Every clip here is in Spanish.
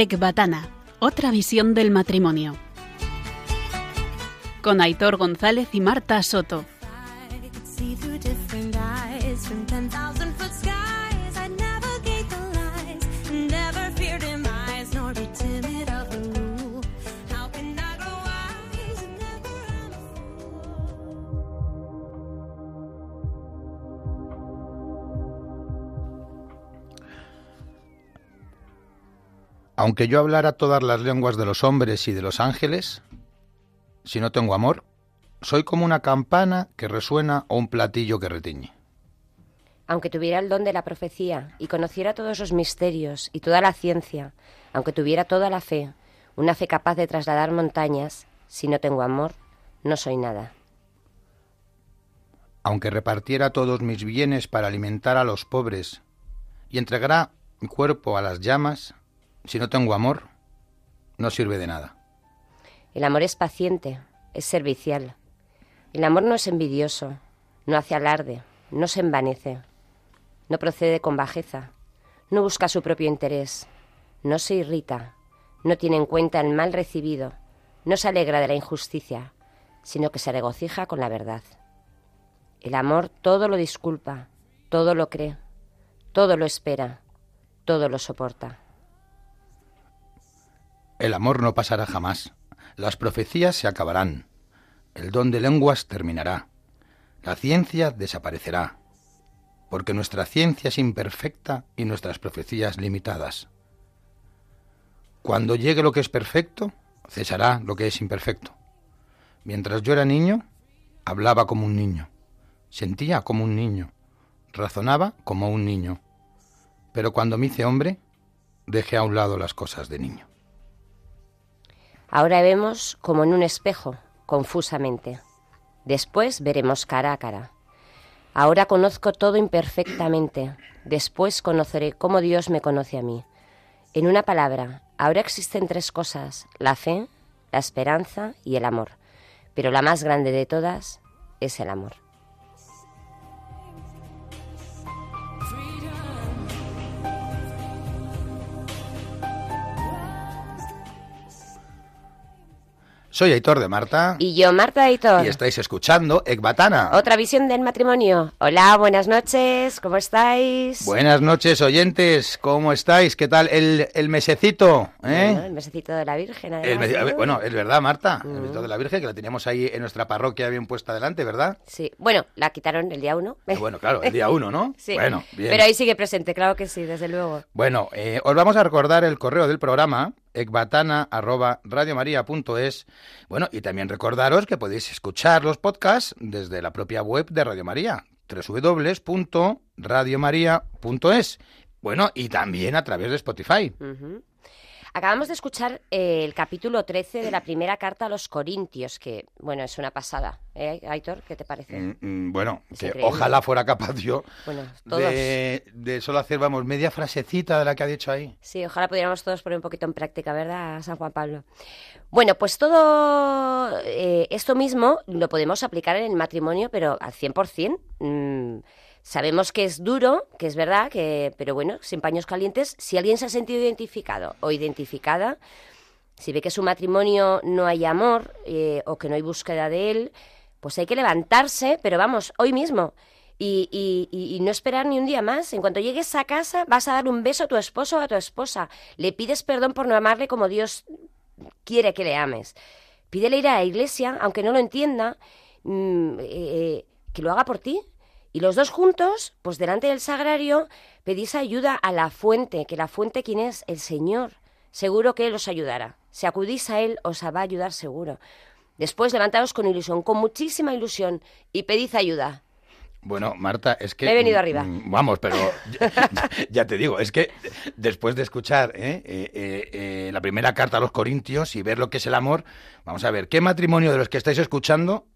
Ecbatana, otra visión del matrimonio. Con Aitor González y Marta Soto. Aunque yo hablara todas las lenguas de los hombres y de los ángeles, si no tengo amor, soy como una campana que resuena o un platillo que retiñe. Aunque tuviera el don de la profecía y conociera todos los misterios y toda la ciencia, aunque tuviera toda la fe, una fe capaz de trasladar montañas, si no tengo amor, no soy nada. Aunque repartiera todos mis bienes para alimentar a los pobres y entregara mi cuerpo a las llamas, si no tengo amor, no sirve de nada. El amor es paciente, es servicial. El amor no es envidioso, no hace alarde, no se envanece, no procede con bajeza, no busca su propio interés, no se irrita, no tiene en cuenta el mal recibido, no se alegra de la injusticia, sino que se regocija con la verdad. El amor todo lo disculpa, todo lo cree, todo lo espera, todo lo soporta. El amor no pasará jamás. Las profecías se acabarán. El don de lenguas terminará. La ciencia desaparecerá. Porque nuestra ciencia es imperfecta y nuestras profecías limitadas. Cuando llegue lo que es perfecto, cesará lo que es imperfecto. Mientras yo era niño, hablaba como un niño, sentía como un niño, razonaba como un niño. Pero cuando me hice hombre, dejé a un lado las cosas de niño. Ahora vemos como en un espejo, confusamente. Después veremos cara a cara. Ahora conozco todo imperfectamente. Después conoceré cómo Dios me conoce a mí. En una palabra, ahora existen tres cosas, la fe, la esperanza y el amor. Pero la más grande de todas es el amor. Soy Aitor de Marta. Y yo, Marta Aitor. Y estáis escuchando Ecbatana. Otra visión del matrimonio. Hola, buenas noches, ¿cómo estáis? Buenas noches, oyentes, ¿cómo estáis? ¿Qué tal el, el mesecito? Eh? el mesecito de la Virgen. bueno, es verdad, Marta, el mesecito de la Virgen, que la teníamos ahí en nuestra parroquia bien puesta adelante, ¿verdad? Sí, bueno, la quitaron el día uno. Eh, bueno, claro, el día uno, ¿no? sí. Bueno, bien. Pero ahí sigue presente, claro que sí, desde luego. Bueno, eh, os vamos a recordar el correo del programa, ecbatana.radiomaria.es. Bueno, y también recordaros que podéis escuchar los podcasts desde la propia web de Radio María, www.radiomaria.es. Bueno, y también a través de Spotify. Acabamos de escuchar eh, el capítulo 13 de la primera carta a los Corintios, que, bueno, es una pasada. ¿Eh, Aitor? ¿Qué te parece? Mm, mm, bueno, que ojalá fuera capaz yo de, de, solo hacer, vamos, media frasecita de la que ha dicho ahí. Sí, ojalá pudiéramos todos poner un poquito en práctica, ¿verdad, San Juan Pablo? Bueno, pues todo eh, esto mismo lo podemos aplicar en el matrimonio, pero al 100%. Mmm, Sabemos que es duro, que es verdad, que, pero bueno, sin paños calientes, si alguien se ha sentido identificado o identificada, si ve que su matrimonio no hay amor eh, o que no hay búsqueda de él, pues hay que levantarse, pero vamos, hoy mismo. Y, y, no esperar ni un día más. En cuanto llegues a casa, vas a dar un beso a tu esposo o a tu esposa. Le pides perdón por no amarle como Dios quiere que le ames. Pídele ir a la iglesia, aunque no lo entienda, mm, eh, eh, que lo haga por ti, y los dos juntos, pues delante del sagrario, pedís ayuda a la fuente, que la fuente quién es? El Señor. Seguro que Él os ayudará. Si acudís a Él, os va a ayudar seguro. Después levantaos con ilusión, con muchísima ilusión, y pedid ayuda. Bueno, Marta, es que... he venido arriba. Mm, vamos, pero ya, te digo, es que después de escuchar ¿eh? Eh, eh, la primera carta a los Corintios y ver lo que es el amor, vamos a ver, ¿qué matrimonio de los que estáis escuchando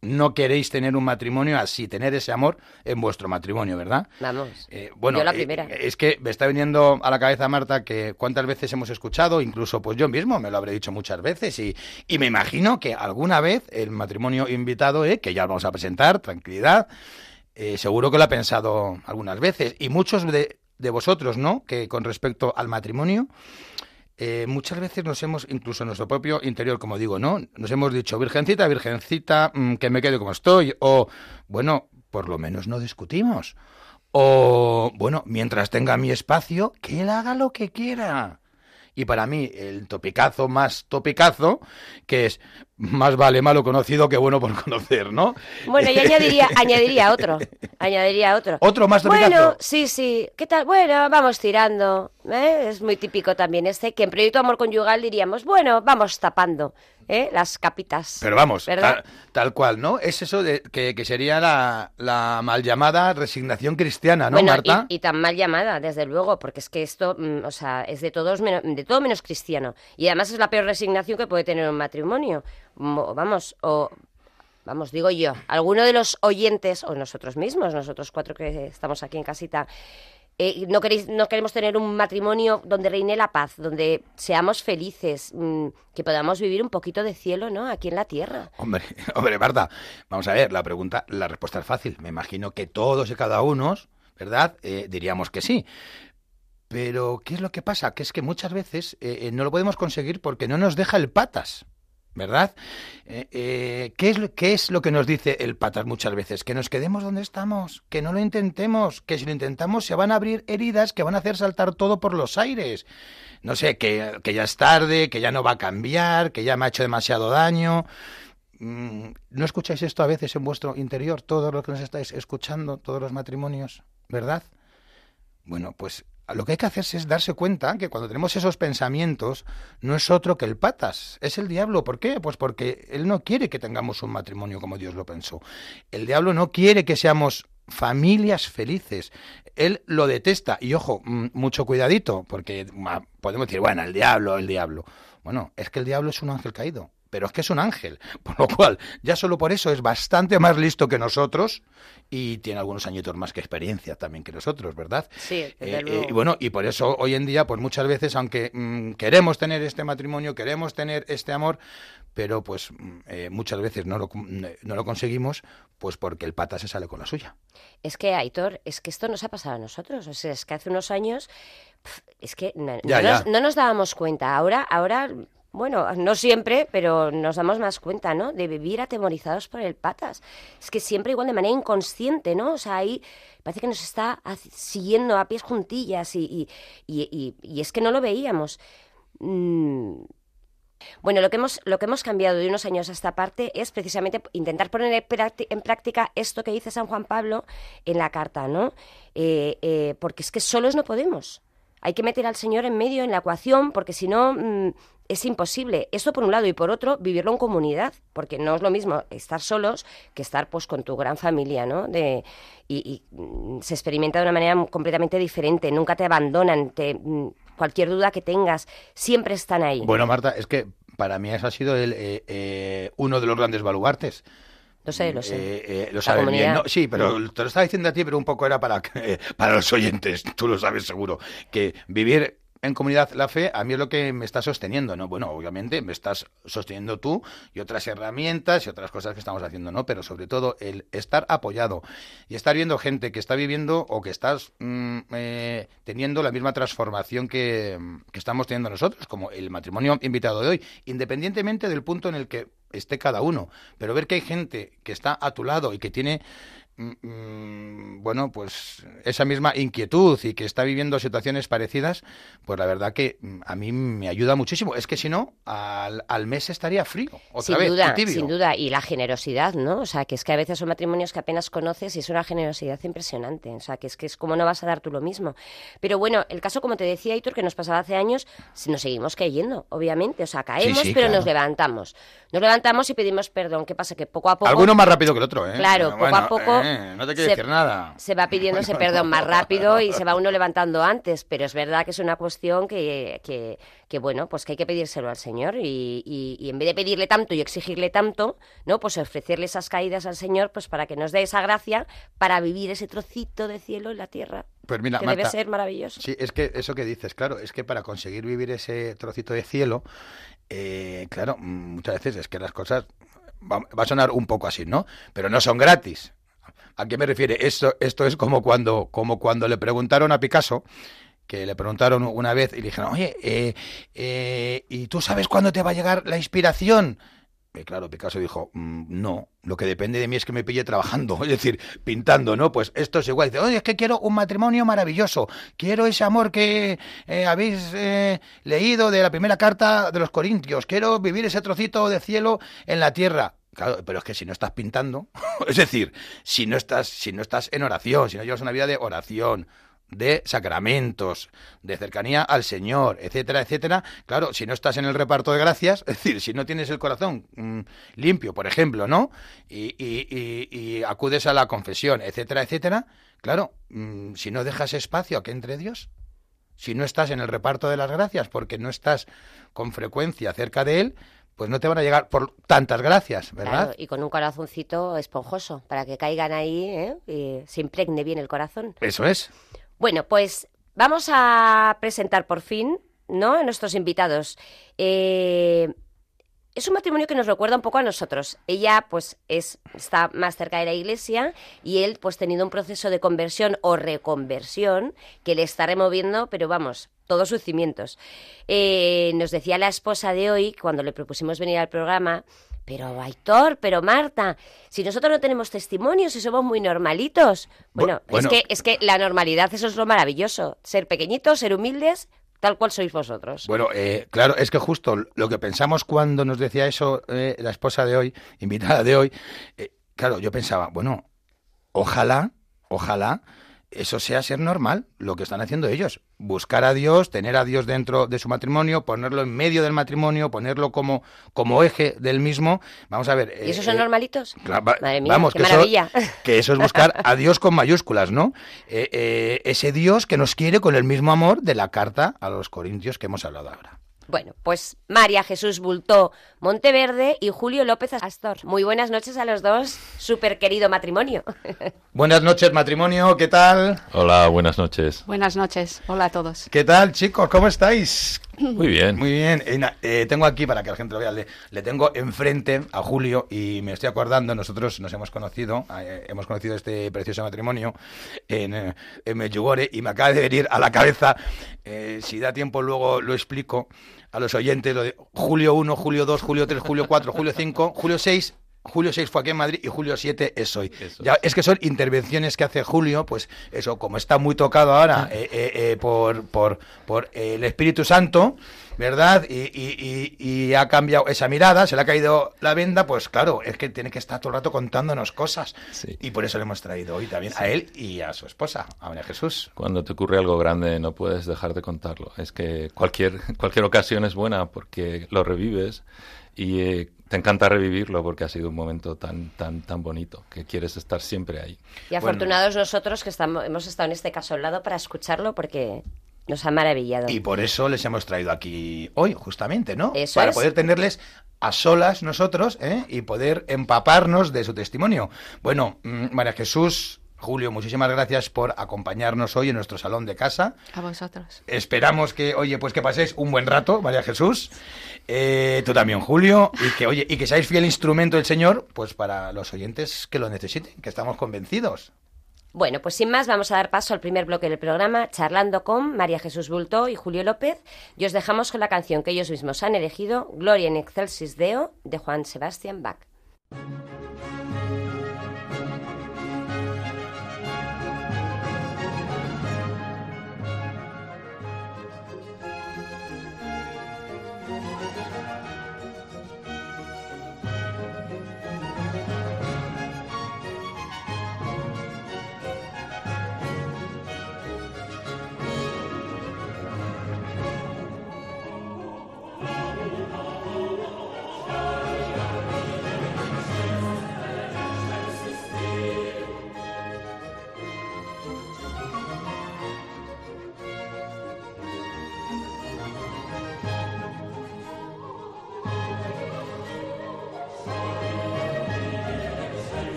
no queréis tener un matrimonio así, tener ese amor en vuestro matrimonio, ¿verdad? Vamos. Eh, bueno, la eh, primera. es que me está viniendo a la cabeza, Marta, que cuántas veces hemos escuchado, incluso pues yo mismo me lo habré dicho muchas veces, y, y me imagino que alguna vez el matrimonio invitado, eh, que ya vamos a presentar, tranquilidad, eh, seguro que lo ha pensado algunas veces, y muchos de, de vosotros, ¿no? Que con respecto al matrimonio eh, muchas veces nos hemos, incluso en nuestro propio interior, como digo, ¿no? Nos hemos dicho, virgencita, virgencita, mm, que me quede como estoy, o, bueno, por lo menos no discutimos. O, bueno, mientras tenga mi espacio, que él haga lo que quiera. Y para mí, el topicazo más topicazo, que es más vale malo conocido que bueno por conocer, ¿no? Bueno, y añadiría, añadiría otro. Añadiría otro. Otro más topicazo. Bueno, sí, sí. ¿Qué tal? Bueno, vamos tirando. ¿eh? Es muy típico también este, que en Proyecto Amor Conyugal diríamos, bueno, vamos tapando. ¿Eh? las capitas. Pero vamos, tal, cual, ¿no? Es eso de que, sería la, la, mal llamada resignación cristiana, ¿no, Marta? Y, tan mal llamada, desde luego, porque es que esto, mm, o sea, es de todos de todo menos cristiano. Y además es la peor resignación que puede tener un matrimonio. Vamos, o vamos, digo yo, alguno de los oyentes, o nosotros mismos, nosotros cuatro que estamos aquí en casita, eh, no, queréis, no queremos tener un matrimonio donde reine la paz, donde seamos felices, mm, que podamos vivir un poquito de cielo, ¿no? Aquí en la tierra. Hombre, hombre, Marta, vamos a ver, la pregunta, la respuesta es fácil. Me imagino que todos y cada uno, ¿verdad? Eh, diríamos que sí. Pero, ¿qué es lo que pasa? Que es que muchas veces eh, no lo podemos conseguir porque no nos deja el patas. ¿Verdad? Eh, eh, ¿qué, es, ¿Qué es lo que nos dice el patas muchas veces? Que nos quedemos donde estamos, que no lo intentemos, que si lo intentamos se van a abrir heridas que van a hacer saltar todo por los aires. No sé, que, que ya es tarde, que ya no va a cambiar, que ya me ha hecho demasiado daño. Mm, ¿No escucháis esto a veces en vuestro interior, todos los que nos estáis escuchando, todos los matrimonios, verdad? Bueno, pues lo que hay que hacerse es darse cuenta que cuando tenemos esos pensamientos no es otro que el patas, es el diablo. ¿Por qué? Pues porque él no quiere que tengamos un matrimonio como Dios lo pensó. El diablo no quiere que seamos familias felices. Él lo detesta. Y ojo, mm, mucho cuidadito, porque podemos decir, bueno, el diablo, el diablo. Bueno, es que el diablo es un ángel caído pero es que es un ángel, por lo cual ya solo por eso es bastante más listo que nosotros y tiene algunos añitos más que experiencia también que nosotros, ¿verdad? Sí. Eh, eh, y bueno, y por eso hoy en día, pues muchas veces, aunque mm, queremos tener este matrimonio, queremos tener este amor, pero pues mm, eh, muchas veces no lo, no lo conseguimos, pues porque el pata se sale con la suya. Es que, Aitor, es que esto nos ha pasado a nosotros, o sea, es que hace unos años es que no, no, nos dábamos cuenta. Ahora, ahora bueno, no siempre, pero nos damos más cuenta, ¿no? De vivir atemorizados por el patas. Es que siempre igual de manera inconsciente, ¿no? O sea, ahí parece que nos está siguiendo a pies juntillas y, y, y, es que no lo veíamos. Mm. Bueno, lo que, hemos, lo que hemos cambiado de unos años a esta parte es precisamente intentar poner en práctica esto que dice San Juan Pablo en la carta, ¿no? Eh, eh, porque es que solos no podemos. Hay que meter al Señor en medio en la ecuación, porque si no, mm, es imposible. Eso por un lado y por otro, vivirlo en comunidad, porque no es lo mismo estar solos que estar pues con tu gran familia, ¿no? De, y, mm, se experimenta de una manera completamente diferente. Nunca te abandonan. Te, mm, cualquier duda que tengas, siempre están ahí. Bueno, Marta, es que para mí eso ha sido el, eh, eh, uno de los grandes baluartes. Lo sé, lo sé. Eh, lo sabes bien. sí, pero te lo estaba diciendo a ti, pero un poco era para, para los oyentes, tú lo sabes seguro, que vivir en comunidad la fe a mí es lo que me está sosteniendo, ¿no? Bueno, obviamente me estás sosteniendo tú y otras herramientas y otras cosas que estamos haciendo, ¿no? Pero sobre todo el estar apoyado y estar viendo gente que está viviendo o que estás mm, eh, teniendo la misma transformación que, que estamos teniendo nosotros, como el matrimonio invitado de hoy, independientemente del punto en el que esté cada uno, pero ver que hay gente que está a tu lado y que tiene Mm, mm, bueno, pues esa misma inquietud y que está viviendo situaciones parecidas, pues la verdad que mm, a mí me ayuda muchísimo. Es que si no, al, al mes estaría frío. Otra sin vez, duda, sin duda. Y la generosidad, ¿no? O sea, que es que a veces son matrimonios que apenas conoces y es una generosidad impresionante. O sea, que es que es como no vas a dar tú lo mismo. Pero bueno, el caso, como te decía, Hitor, que nos pasaba hace años, nos seguimos cayendo, obviamente. O sea, caemos, pero nos levantamos. Nos levantamos y pedimos perdón. ¿Qué pasa? Que poco a poco... Alguno más rápido que el otro, ¿eh? Claro, poco a poco... Eh, no te quiero se, decir nada. Se va pidiendo ese perdón más rápido y se va uno levantando antes, pero es verdad que es una cuestión que, que, bueno, pues que hay que pedírselo al Señor y, y, en vez de pedirle tanto y exigirle tanto, ¿no? Pues ofrecerle esas caídas al Señor, pues para que nos dé esa gracia para vivir ese trocito de cielo en la tierra. Pues mira, que debe ser maravilloso. Sí, es que eso que dices, claro, es que para conseguir vivir ese trocito de cielo, eh, claro, muchas veces es que las cosas va, a sonar un poco así, ¿no? Pero no son gratis. ¿A qué me refiere? Esto, esto es como cuando, como cuando le preguntaron a Picasso que le preguntaron una vez y le dijeron, oye, eh, eh, ¿y tú sabes cuándo te va a llegar la inspiración? Y claro, Picasso dijo, "Mm, no, lo que depende de mí es que me pille trabajando, es decir, pintando, ¿no? Pues esto es igual. Dice, oye, es que quiero un matrimonio maravilloso, quiero ese amor que eh, habéis leído de la primera carta de los Corintios, quiero vivir ese trocito de cielo en la tierra. Claro, pero es que si no estás pintando, es decir, si no estás, si no estás en oración, si no llevas una vida de oración, de sacramentos, de cercanía al Señor, etcétera, etcétera. Claro, si no estás en el reparto de gracias, es decir, si no tienes el corazón mm, limpio, por ejemplo, ¿no? Y, y- y- y acudes a la confesión, etcétera, etcétera. Claro, mm, si no dejas espacio a que entre Dios, si no estás en el reparto de las gracias, porque no estás con frecuencia cerca de Él, pues no te van a llegar por tantas gracias, ¿verdad? Claro, y con un corazoncito esponjoso, para que caigan ahí ¿eh? y se impregne bien el corazón. Eso es. Bueno, pues vamos a presentar por fin, ¿no? A nuestros invitados. Eh, es un matrimonio que nos recuerda un poco a nosotros. Ella, pues, es, está más cerca de la iglesia y él, pues, teniendo un proceso de conversión o reconversión que le está removiendo, pero vamos, todos sus cimientos. Eh, nos decía la esposa de hoy, cuando le propusimos venir al programa, pero Aitor, pero Marta, si nosotros no tenemos testimonios y somos muy normalitos. Bueno, Bu- bueno. Es, que, es que la normalidad, eso es lo maravilloso. Ser pequeñitos, ser humildes, tal cual sois vosotros. Bueno, eh, claro, es que justo lo que pensamos cuando nos decía eso eh, la esposa de hoy, invitada de hoy, eh, claro, yo pensaba, bueno, ojalá, ojalá eso sea ser normal, lo que están haciendo ellos. Buscar a Dios, tener a Dios dentro de su matrimonio, ponerlo en medio del matrimonio, ponerlo como, como eje del mismo. Vamos a ver. ¿Y esos eh, son eh, normalitos? Cla- va- Madre mía, vamos, qué que eso- maravilla. que eso es buscar a Dios con mayúsculas, ¿no? Eh, eh, ese Dios que nos quiere con el mismo amor de la carta a los Corintios que hemos hablado ahora. Bueno, pues María Jesús Bultó Monteverde y Julio López Astor. Muy buenas noches a los dos, súper querido matrimonio. Buenas noches, matrimonio, ¿qué tal? Hola, buenas noches. Buenas noches, hola a todos. ¿Qué tal, chicos? ¿Cómo estáis? Muy bien. Muy bien. Eh, eh, tengo aquí, para que la gente lo vea, le, le tengo enfrente a Julio y me estoy acordando, nosotros nos hemos conocido, eh, hemos conocido este precioso matrimonio en, eh, en Medjugorje y me acaba de venir a la cabeza, eh, si da tiempo luego lo explico a los oyentes, lo de Julio 1, Julio 2, Julio 3, Julio 4, Julio 5, Julio 6... Julio 6 fue aquí en Madrid y Julio 7 es hoy. Eso Ya, es que son intervenciones que hace Julio, pues eso, como está muy tocado ahora eh, eh, eh, por, por, por el Espíritu Santo, ¿verdad? Y, y- y- y ha cambiado esa mirada, se le ha caído la venda, pues claro, es que tiene que estar todo el rato contándonos cosas. Sí. Y por eso le hemos traído hoy también a él y a su esposa, a María Jesús. Cuando te ocurre algo grande no puedes dejar de contarlo. Es que cualquier, cualquier ocasión es buena porque lo revives y eh, te encanta revivirlo porque ha sido un momento tan, tan, tan bonito que quieres estar siempre ahí. Y afortunados nosotros que estamos, hemos estado en este caso al lado para escucharlo porque nos ha maravillado. Y por eso les hemos traído aquí hoy, justamente, ¿no? Eso Para es. poder tenerles a solas nosotros ¿eh? y poder empaparnos de su testimonio. Bueno, mm, María Jesús, Julio, muchísimas gracias por acompañarnos hoy en nuestro salón de casa. A vosotros. Esperamos que, oye, pues que paséis un buen rato, María Jesús. Eh, tú también, Julio. Y que, oye, y que seáis fiel instrumento del Señor, pues para los oyentes que lo necesiten, que estamos convencidos. Bueno, pues sin más vamos a dar paso al primer bloque del programa, charlando con María Jesús Bultó y Julio López. Y os dejamos con la canción que ellos mismos han elegido, Gloria in Excelsis Deo, de Juan Sebastián Bach.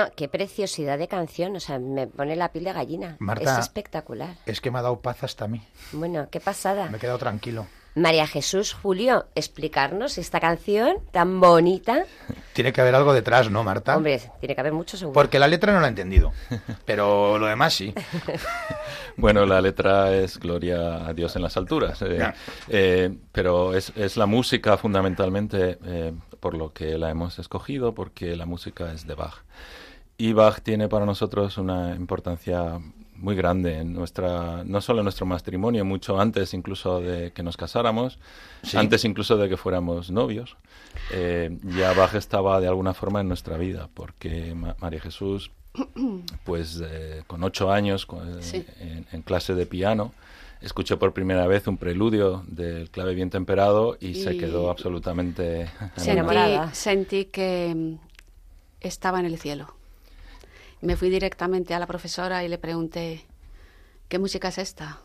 No, qué preciosidad de canción, o sea, me pone la piel de gallina. Marta, es espectacular. Es que me ha dado paz hasta a mí. Bueno, qué pasada. Me he quedado tranquilo. María Jesús Julio, explicarnos esta canción tan bonita. Tiene que haber algo detrás, ¿no, Marta? Hombre, tiene que haber mucho seguro. Porque la letra no la he entendido, pero lo demás sí. Bueno, la letra es Gloria a Dios en las alturas, eh, eh, pero es, es la música fundamentalmente eh, por lo que la hemos escogido, porque la música es de Bach. Y Bach tiene para nosotros una importancia muy grande en nuestra, no solo en nuestro matrimonio, mucho antes incluso de que nos casáramos, Sí. antes incluso de que fuéramos novios. Eh, ya Bach estaba de alguna forma en nuestra vida, porque Ma- María Jesús, pues eh, con ocho años, con- eh, Sí. en, en clase de piano, escuchó por primera vez un preludio del clave bien temperado y, se quedó absolutamente Sentí, enamorada. sentí que estaba en el cielo. Me fui directamente a la profesora y le pregunté, ¿qué música es esta?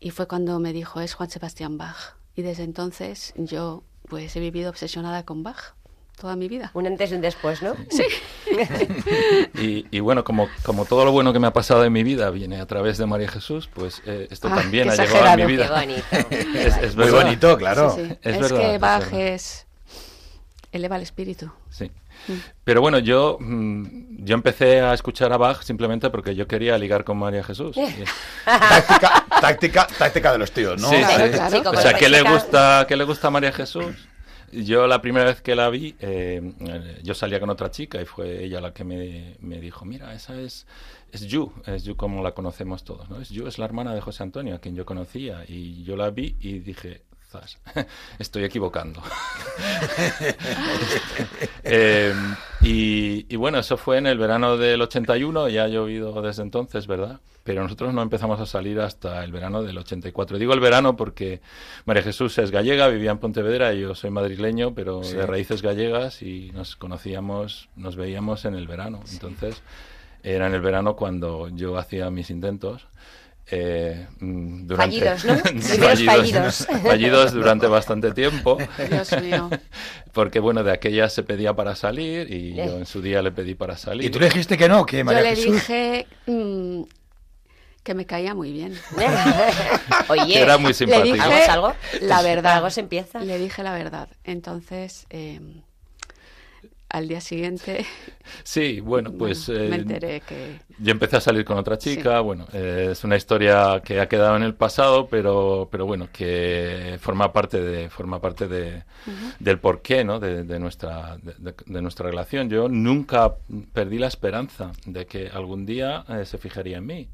Y fue cuando me dijo, es Juan Sebastián Bach. Y desde entonces yo pues he vivido obsesionada con Bach toda mi vida. Un antes y un después, ¿no? Sí. Y, y bueno, como, como todo lo bueno que me ha pasado en mi vida viene a través de María Jesús, pues eh, esto Ah, también ha llegado a mi vida. Qué bonito. Es, es Muy bonito, claro. Sí, sí. Es Es, verdad, que es Bach es... eleva el espíritu. Sí. Pero bueno, yo, mm, yo empecé a escuchar a Bach simplemente porque yo quería ligar con María Jesús. Y- Táctica, táctica, táctica de los tíos, ¿no? Sí, Claro, sí. claro. O sea, ¿qué le gusta, qué le gusta a María Jesús? Yo la primera vez que la vi, eh, eh, yo salía con otra chica y fue ella la que me, me dijo, mira, esa es, es Yu, es Yu como la conocemos todos, ¿no? Es Yu, es la hermana de José Antonio, a quien yo conocía. Y yo la vi y dije, estoy equivocando. Eh, y, y bueno, eso fue en el verano del 81, ya ha llovido desde entonces, ¿verdad? Pero nosotros no empezamos a salir hasta el verano del 84. Digo el verano porque María Jesús es gallega, vivía en Pontevedra y yo soy madrileño, pero Sí. de raíces gallegas y nos conocíamos, nos veíamos en el verano. Entonces, era en el verano cuando yo hacía mis intentos. Eh, mm, durante, Fallidos, ¿no? Primeros fallidos. fallidos durante bastante tiempo. Dios mío. Porque bueno, de aquella se pedía para salir y yo en su día le pedí para salir. Y tú le dijiste que no, que Yo María le Jesús. dije mm, que me caía muy bien. Oye, Era muy Le simpático. dije ¿Hagamos algo? la verdad. Algo se empieza. Le dije la verdad. Entonces, eh, al día siguiente, Sí, bueno, pues bueno, me eh, enteré que... yo empecé a salir con otra chica. Bueno, eh, es una historia que ha quedado en el pasado, pero, pero bueno, que forma parte de forma parte de, del porqué, ¿no? De, de nuestra de nuestra relación. Yo nunca perdí la esperanza de que algún día eh, se fijaría en mí.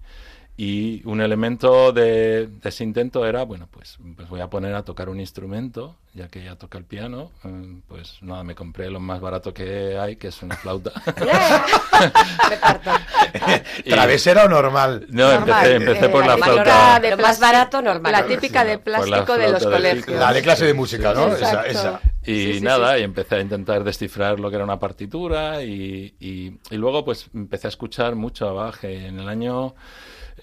Y un elemento de, de ese intento era, bueno, pues, pues voy a poner a tocar un instrumento, ya que ella toca el piano, eh, pues nada, me compré lo más barato que hay, que es una flauta. Me parto. Y- ¿Travesera o normal? No, Normal, empecé, empecé eh, por la la flauta. de Lo más barato, normal. La típica de plástico de los colegios. La de clase de música, ¿no? Esa, esa. Y Sí, sí, nada, sí. y empecé a intentar descifrar lo que era una partitura y, y- y luego pues empecé a escuchar mucho a Bach. En el año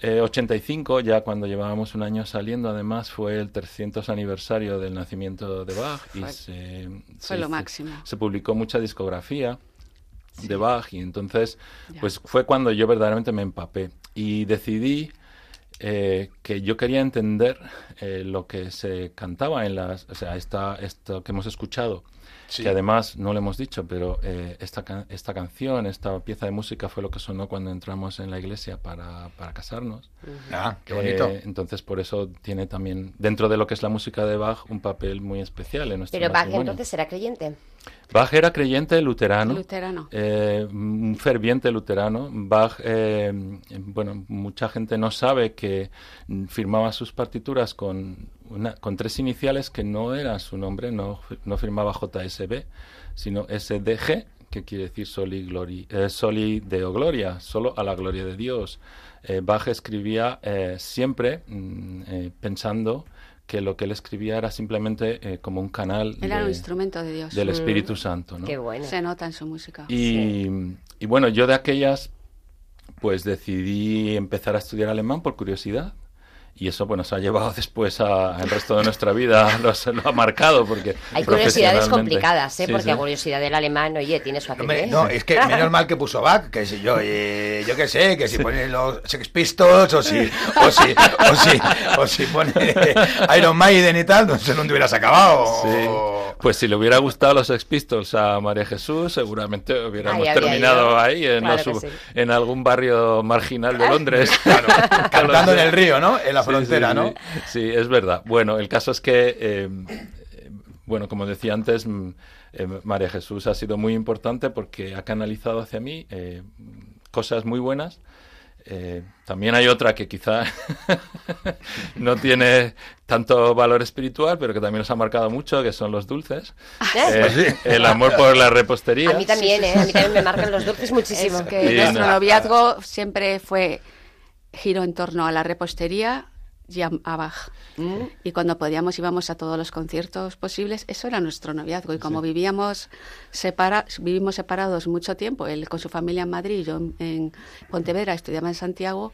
eh, 85, ya cuando llevábamos un año saliendo, además fue el 300 aniversario del nacimiento de Bach y Fue- se, fue se lo máximo. se publicó mucha discografía de Bach y entonces Ya. pues fue cuando yo verdaderamente me empapé y decidí eh, que yo quería entender eh, lo que se cantaba en las, o sea, esta, esto que hemos escuchado, Sí. que además no lo hemos dicho, pero eh, esta, esta canción, esta pieza de música fue lo que sonó cuando entramos en la iglesia para, para casarnos. Ah, qué bonito. Eh, entonces por eso tiene también, dentro de lo que es la música de Bach, un papel muy especial en nuestro Pero Bach entonces será creyente. Bach era creyente luterano. Luterano. Eh, un ferviente luterano. Bach, eh, bueno, mucha gente no sabe que firmaba sus partituras con, una- con tres iniciales que no era su nombre, no, no firmaba JSB, sino SDG, que quiere decir Soli, glori, eh, soli Deo Gloria, solo a la gloria de Dios. Eh, Bach escribía eh, siempre mm, eh, pensando que lo que él escribía era simplemente eh, como un canal era un de- instrumento de Dios. del Espíritu Santo. ¿no? Qué bueno. Se nota en su música. Y, y bueno, yo de aquellas, pues decidí empezar a estudiar alemán por curiosidad. Y eso pues nos ha llevado después al resto de nuestra vida, lo, lo ha marcado porque hay curiosidades complicadas, ¿eh? porque la curiosidad del alemán, oye, tiene su no, no, es que menos mal que puso Bach, que si yo, eh, yo qué sé, que si pone los Sex Pistols o si, o si, o si, o si pone Iron Maiden y tal, no sé dónde hubieras acabado. Pues si le hubiera gustado los Sex Pistols a María Jesús, seguramente hubiéramos terminado ahí en, en, algún barrio marginal de Londres. Claro, cantando en el río, ¿no? En la frontera, ¿no? Sí, es verdad. Bueno, el caso es que, eh, bueno, como decía antes, mm, eh, María Jesús ha sido muy importante porque ha canalizado hacia mí eh, cosas muy buenas. También hay otra que quizá no tiene tanto valor espiritual, pero que también nos ha marcado mucho, que son los dulces. Pues el amor por la repostería. A mí también, a mí también me marcan los dulces muchísimo. que nuestro noviazgo siempre fue giro en torno a la repostería y a, Bach. Mm. Y cuando podíamos íbamos a todos los conciertos posibles. Eso era nuestro noviazgo. Y como vivíamos separa vivimos separados mucho tiempo, él con su familia en Madrid, yo en Pontevedra, estudiaba en Santiago,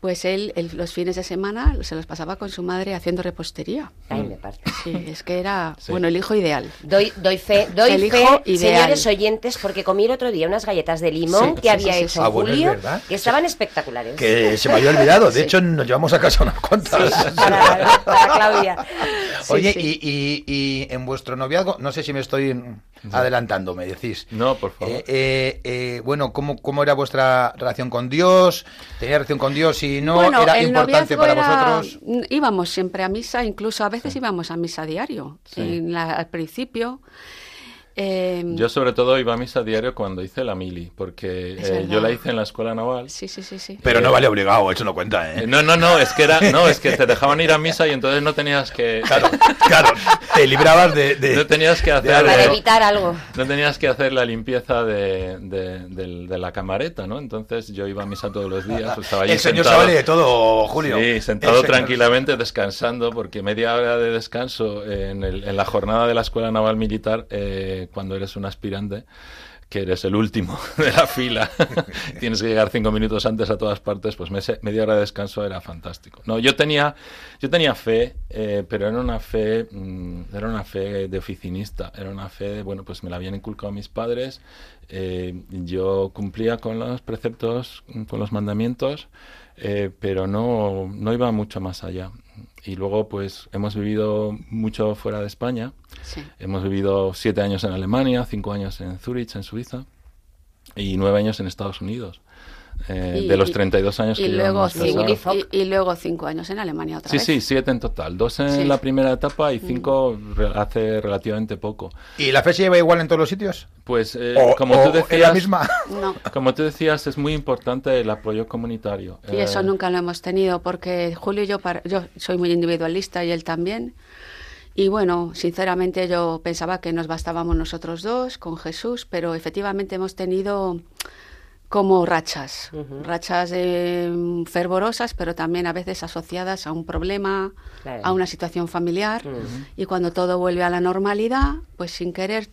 pues él, los fines de semana se los pasaba con su madre haciendo repostería. Ay, me parte. Sí, es que era, bueno, el hijo ideal. Doy, doy fe, doy fe, señores oyentes, porque comí el otro día unas galletas de limón que había hecho ah, Julio, que estaban espectaculares. Que se me había olvidado, de hecho nos llevamos a casa unas cuantas. Para, Claudia. Oye, y, y, en vuestro noviazgo, no sé si me estoy adelantando, me decís. No, por favor. Eh, eh, eh, bueno, ¿cómo, ¿cómo era vuestra relación con Dios? ¿Tenía relación con Dios y no era importante para vosotros. Íbamos siempre a misa, incluso a veces íbamos a misa diario. al principio. Em, yo sobre todo iba a misa diario cuando hice la mili, porque eh, yo la hice en la escuela naval. Sí, sí, sí, sí. Pero no vale obligado, eso no cuenta, ¿eh? No, no, no, es que era, no, es que te dejaban ir a misa y entonces no tenías que. Claro, claro, te librabas de. no tenías que hacer. Para evitar algo. No tenías que hacer la limpieza de, de, la camareta, ¿no? Entonces yo iba a misa todos los días. Estaba allí El señor se de todo, Julio. Sí, sentado tranquilamente, descansando, porque media hora de descanso en, el, en la jornada de la escuela naval militar, eh, cuando eres un aspirante, que eres el último de la fila, tienes que llegar cinco minutos antes a todas partes, pues media hora de descanso era fantástico. No, yo tenía, yo tenía fe, eh, pero era una fe, mm, era una fe de oficinista, era una fe, de, bueno, pues me la habían inculcado mis padres, eh, yo cumplía con los preceptos, con los mandamientos, eh, pero no, no iba mucho más allá. Y luego, pues, hemos vivido mucho fuera de España. Hemos vivido siete años en Alemania, cinco años en Zurich, en Suiza, y nueve años en Estados Unidos. Eh, de los 32 años que luego cinco, y, y, luego cinco años en Alemania otra sí, vez. Sí, sí, siete en total. Dos en la primera etapa y cinco hace relativamente poco. ¿Y la fe se lleva igual en todos los sitios? Pues eh, como tú decías, la misma? como tú decías, es muy importante el apoyo comunitario. Y eso eh, nunca lo hemos tenido porque Julio y yo, yo soy muy individualista y él también. Y bueno, sinceramente yo pensaba que nos bastábamos nosotros dos con Jesús, pero efectivamente hemos tenido como rachas, rachas eh, fervorosas, pero también a veces asociadas a un problema, a una situación familiar. Y cuando todo vuelve a la normalidad, pues sin querer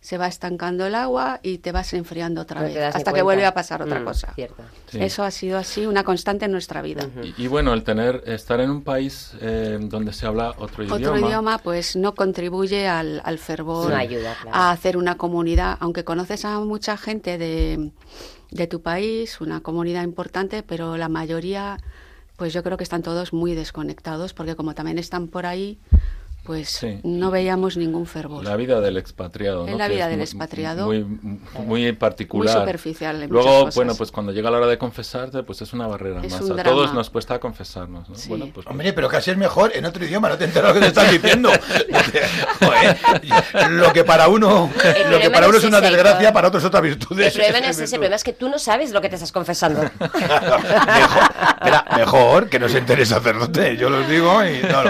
se va estancando el agua y te vas enfriando otra vez, hasta que vuelve a pasar otra mm, cosa. Eso ha sido así, una constante en nuestra vida. y, bueno, el tener, estar en un país eh, donde se habla otro idioma. Otro idioma, pues no contribuye al, al fervor, a hacer una comunidad, aunque conoces a mucha gente de de tu país, una comunidad importante, pero la mayoría, pues yo creo que están todos muy desconectados, porque como también están por ahí, pues no veíamos ningún fervor. La vida del expatriado. ¿no? la vida del expatriado. Muy, muy particular. Muy superficial. Luego, bueno, pues cuando llega la hora de confesarte, pues es una barrera más. a todos nos cuesta confesarnos. ¿no? Bueno, pues, Hombre, pero casi es mejor en otro idioma, no te enteras lo que te están diciendo. lo que para uno, lo que para uno es una desgracia, para otros es otra virtud. El problema es ese, el problema es que tú no sabes lo que te estás confesando. mejor, mejor que no se entere sacerdote, yo lo digo y no,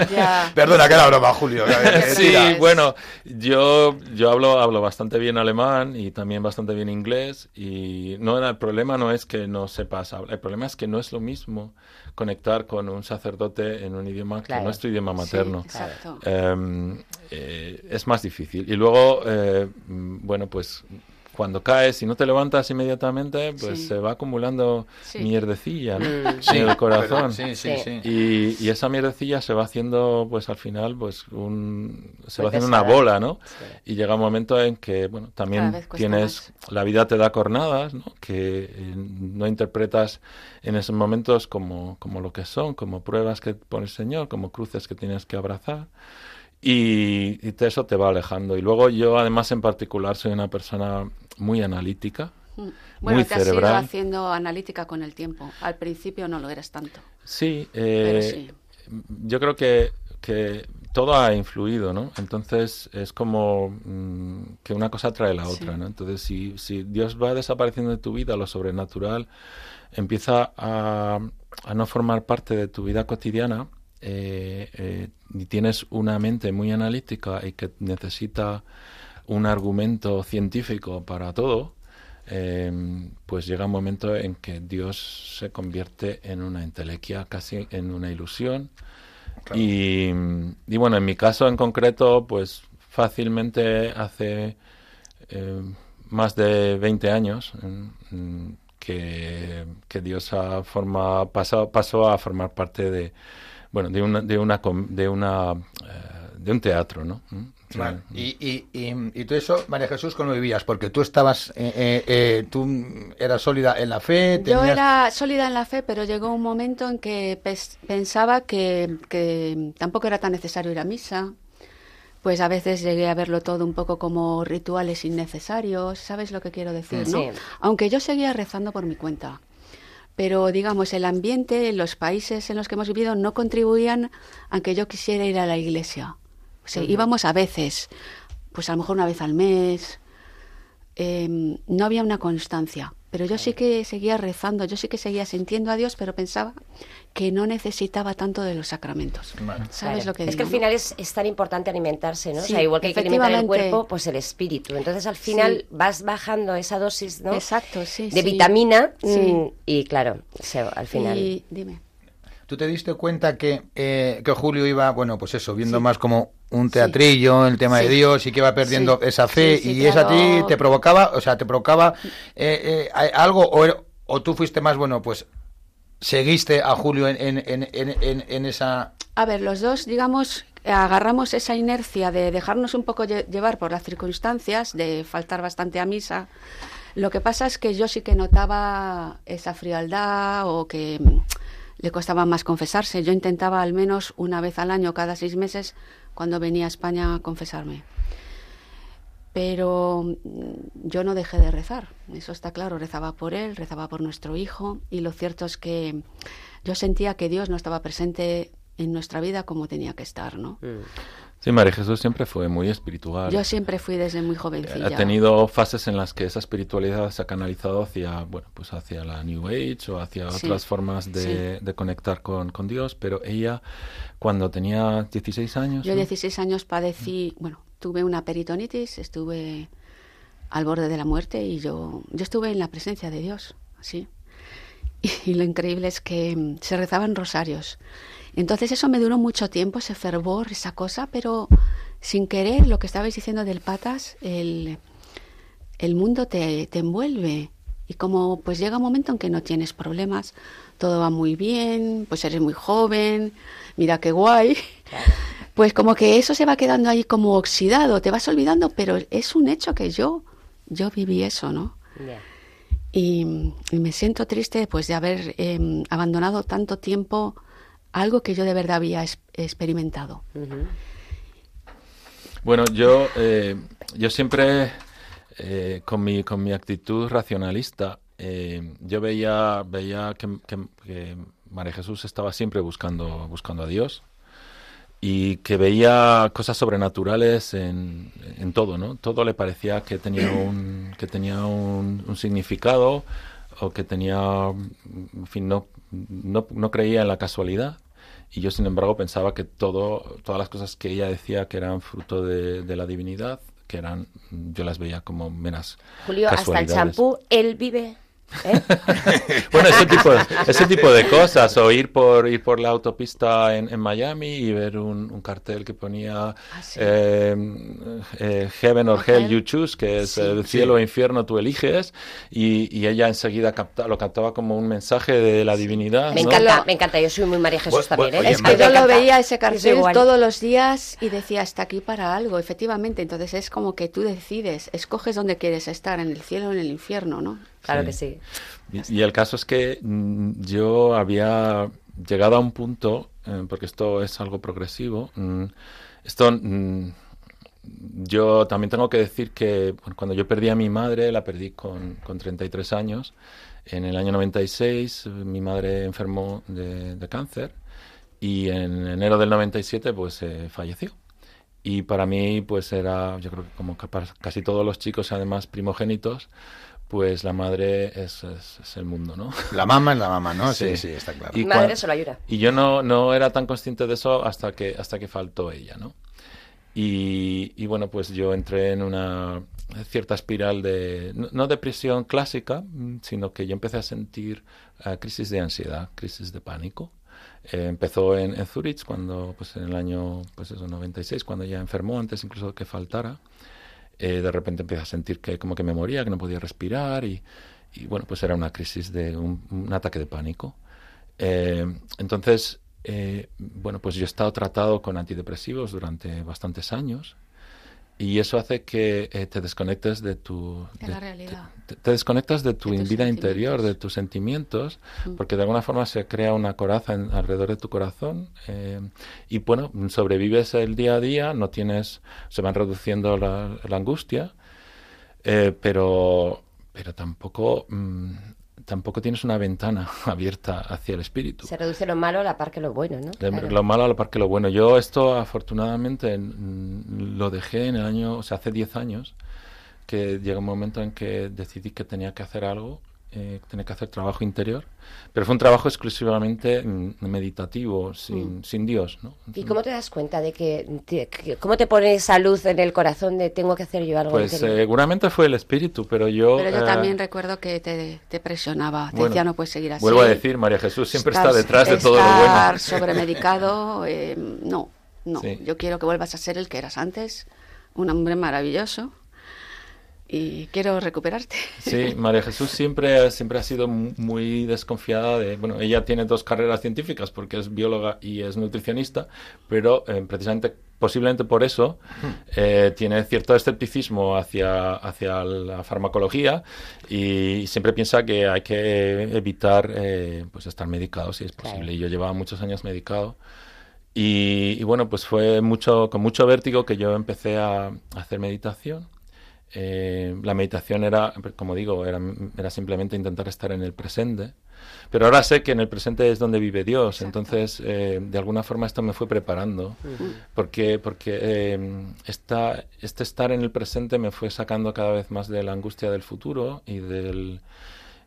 Perdona, que era broma, sí, bueno, yo, yo hablo, hablo bastante bien alemán y también bastante bien inglés y no el problema no es que no sepas hablar, el problema es que no es lo mismo conectar con un sacerdote en un idioma que no es tu idioma materno. Em, eh, es más difícil. Y luego, eh, bueno, pues cuando caes y no te levantas inmediatamente, pues Sí. se va acumulando Sí. mierdecilla ¿no? Mm. en el corazón. Sí, sí, Sí. sí. Y, y esa mierdecilla se va haciendo, pues al final, pues un, se Muy va haciendo pesada. una bola, ¿no? Sí. Y llega un momento en que, bueno, también tienes, la vida te da cornadas, ¿no? Que eh, no interpretas en esos momentos como, como lo que son, como pruebas que pone el Señor, como cruces que tienes que abrazar. Y, y te- eso te va alejando. Y luego yo, además, en particular, soy una persona muy analítica, Mm. Bueno, muy te has ido cerebral. haciendo analítica con el tiempo. Al principio no lo eras tanto. Sí, Pero eh, sí. yo creo que, que todo ha influido, ¿no? Entonces es como mm, que una cosa trae la otra, Sí. ¿no? Entonces si, si Dios va desapareciendo de tu vida, lo sobrenatural empieza a, a no formar parte de tu vida cotidiana eh, eh, y tienes una mente muy analítica y que necesita un argumento científico para todo, eh, pues llega un momento en que Dios se convierte en una entelequia, casi en una ilusión. Y, y bueno, en mi caso en concreto, pues fácilmente hace eh, más de 20 años que, que Dios ha forma, pasó, pasó a formar parte de, bueno, de una, de una, de una, eh, de un teatro, ¿no? Mm, Vale. Y, y, y, y tú eso, María Jesús, ¿cómo vivías? Porque tú estabas, eh, eh, eh, tú eras sólida en la fe, Yo era sólida en la fe, pero llegó un momento en que pensaba que, que tampoco era tan necesario ir a misa. Pues a veces llegué a verlo todo un poco como rituales innecesarios, ¿sabes lo que quiero decir? ¿no? Sí. Aunque yo seguía rezando por mi cuenta. Pero digamos, el ambiente, los países en los que hemos vivido no contribuían a que yo quisiera ir a la iglesia. O sea, íbamos a veces, pues a lo mejor una vez al mes, eh, no había una constancia. Pero yo sí que seguía rezando, yo sí que seguía sintiendo a Dios, pero pensaba que no necesitaba tanto de los sacramentos. Vale. ¿Sabes Claro. lo que es digo? que al final es, es tan importante alimentarse, ¿no? Sí, o sea, igual que hay que alimentar el cuerpo, pues el espíritu. Entonces al final vas bajando esa dosis, ¿no? Exacto, sí. de sí. vitamina Sí. mm, y claro, se- al final. Y dime. ¿Tú te diste cuenta que, eh, que Julio iba, bueno, pues eso, viendo más como un teatrillo, el tema de. Dios y que iba perdiendo esa fe y eso a ti te provocaba, o sea, te provocaba eh, eh, algo o, er- o tú fuiste más, bueno, pues seguiste a Julio en, en, en, esa... A ver, los dos, digamos, agarramos esa inercia de dejarnos un poco lle- llevar por las circunstancias, de faltar bastante a misa. Lo que pasa es que yo sí que notaba esa frialdad o que mm, le costaba más confesarse. Yo intentaba al menos una vez al año, cada seis meses, cuando venía a España a confesarme. Pero mm, yo no dejé de rezar, eso está claro, rezaba por él, rezaba por nuestro hijo y lo cierto es que yo sentía que Dios no estaba presente en nuestra vida como tenía que estar, ¿no? Mm. Sí, María Jesús siempre fue muy espiritual. Yo siempre fui desde muy jovencilla. Ha tenido fases en las que esa espiritualidad se ha canalizado hacia, bueno, pues hacia la New Age o hacia Sí, otras formas de, de conectar con, con Dios, pero ella, cuando tenía 16 años... Yo ¿no? 16 años padecí, bueno, tuve una peritonitis, estuve al borde de la muerte y yo, yo estuve en la presencia de Dios, así. Y, y lo increíble es que se rezaban rosarios. Entonces eso me duró mucho tiempo, ese fervor, esa cosa, pero sin querer, lo que estabais diciendo del patas, el, el mundo te, te envuelve. Y como pues llega un momento en que no tienes problemas, todo va muy bien, pues eres muy joven, mira qué guay. Pues como que eso se va quedando ahí como oxidado, te vas olvidando, pero es un hecho que yo, yo viví eso, ¿no? Y me siento triste pues de haber em, abandonado tanto tiempo algo que yo de verdad había experimentado. Bueno, yo, eh, yo siempre, eh, con, mi, con mi actitud racionalista, eh, yo veía, veía que, que- María Jesús estaba siempre buscando, buscando a Dios y que veía cosas sobrenaturales en, en todo, ¿no? Todo le parecía que tenía un, que tenía un significado o que tenía, en fin, no, no, no creía en la casualidad. Y yo, sin embargo, pensaba que todo, todas las cosas que ella decía que eran fruto de, de la divinidad, que eran, yo las veía como meras Julio, hasta el champú, él vive. ¿Eh? bueno, ese tipo, ese tipo de cosas, o ir por, ir por la autopista en, en Miami y ver un, un cartel que ponía Ah, sí. eh, eh, Heaven or Hell. You Choose, que es Sí. el cielo o infierno tú eliges, y, y ella enseguida capta- lo captaba como un mensaje de la divinidad. Me ¿no? encanta, me encanta. Yo soy muy María Jesús Bu- también, ¿eh? oye, Es que yo lo veía ese cartel todos los días y decía, está aquí para algo, efectivamente. Entonces es como que tú decides, escoges dónde quieres estar, en el cielo o en el infierno, ¿no? Claro Sí. que sí. Y, y el caso es que mm, yo había llegado a un punto, eh, porque esto es algo progresivo, mm, esto... mm, yo también tengo que decir que bueno, cuando yo perdí a mi madre, la perdí con, con 33 años. En el año 96 eh, mi madre enfermó de, de cáncer y en enero del 97 pues eh, falleció. Y para mí pues era, yo creo que como casi todos los chicos, además primogénitos, pues la madre es, es- es el mundo, ¿no? La mamá es la mamá, ¿no? Sí, Sí. sí, está claro. Y Madre solo ayuda. y yo no, no era tan consciente de eso hasta que, hasta que faltó ella, ¿no? Y, y bueno, pues yo entré en una cierta espiral de, no, no depresión clásica, mm, sino que yo empecé a sentir eh, crisis de ansiedad, crisis de pánico. Eh, empezó en, en Zurich cuando, pues en el año, pues eso, 96, cuando ella enfermó, antes incluso de que faltara. Eh, de repente empecé a sentir que como que me moría, que no podía respirar y, y bueno, pues era una crisis de un, ataque de pánico. Eh, entonces, eh, bueno, pues yo he estado tratado con antidepresivos durante bastantes años y eso hace que eh, te desconectes de tu... De la realidad. Te, te desconectas de tu De vida interior, de tus sentimientos, Mm. porque de alguna forma se crea una coraza en- alrededor de tu corazón eh, y bueno, sobrevives el día a día, no tienes, se van reduciendo la, la angustia, eh, pero, pero tampoco, mm, tampoco tienes una ventana abierta hacia el espíritu. Se reduce lo malo a la par que lo bueno, ¿no? Claro. Lo malo a la par que lo bueno. Yo esto afortunadamente lo dejé en el año, o sea, hace 10 años, que llegó un momento en que decidí que tenía que hacer algo, eh, tenía que hacer trabajo interior, pero fue un trabajo exclusivamente mm, meditativo, sin, sin Dios, ¿no? ¿Y cómo te das cuenta de que, te- que- cómo te pone esa luz en el corazón de tengo que hacer yo algo Pues interior? seguramente fue el espíritu, pero yo... Pero yo eh, también recuerdo que te, te presionaba, te bueno, decía no puedes seguir así. Vuelvo a decir, María Jesús siempre está detrás de todo lo bueno. Estar sobremedicado, eh, no, no. Sí. Yo quiero que vuelvas a ser el que eras antes, un hombre maravilloso. Y quiero recuperarte. Sí, María Jesús siempre, siempre ha sido mu- muy desconfiada de... Bueno, ella tiene dos carreras científicas porque es bióloga y es nutricionista, pero eh, precisamente, posiblemente por eso, eh, tiene cierto escepticismo hacia, hacia la farmacología y siempre piensa que hay que evitar eh, pues estar medicado si es Claro. posible. Y yo llevaba muchos años medicado. Y, y bueno, pues fue mucho, con mucho vértigo que yo empecé a, a hacer meditación. Eh, la meditación era, como digo, era, era simplemente intentar estar en el presente. Pero ahora sé que en el presente es donde vive Dios. Exacto. Entonces, eh, de alguna forma esto me fue preparando. Porque, porque eh, esta, este estar en el presente me fue sacando cada vez más de la angustia del futuro y, del,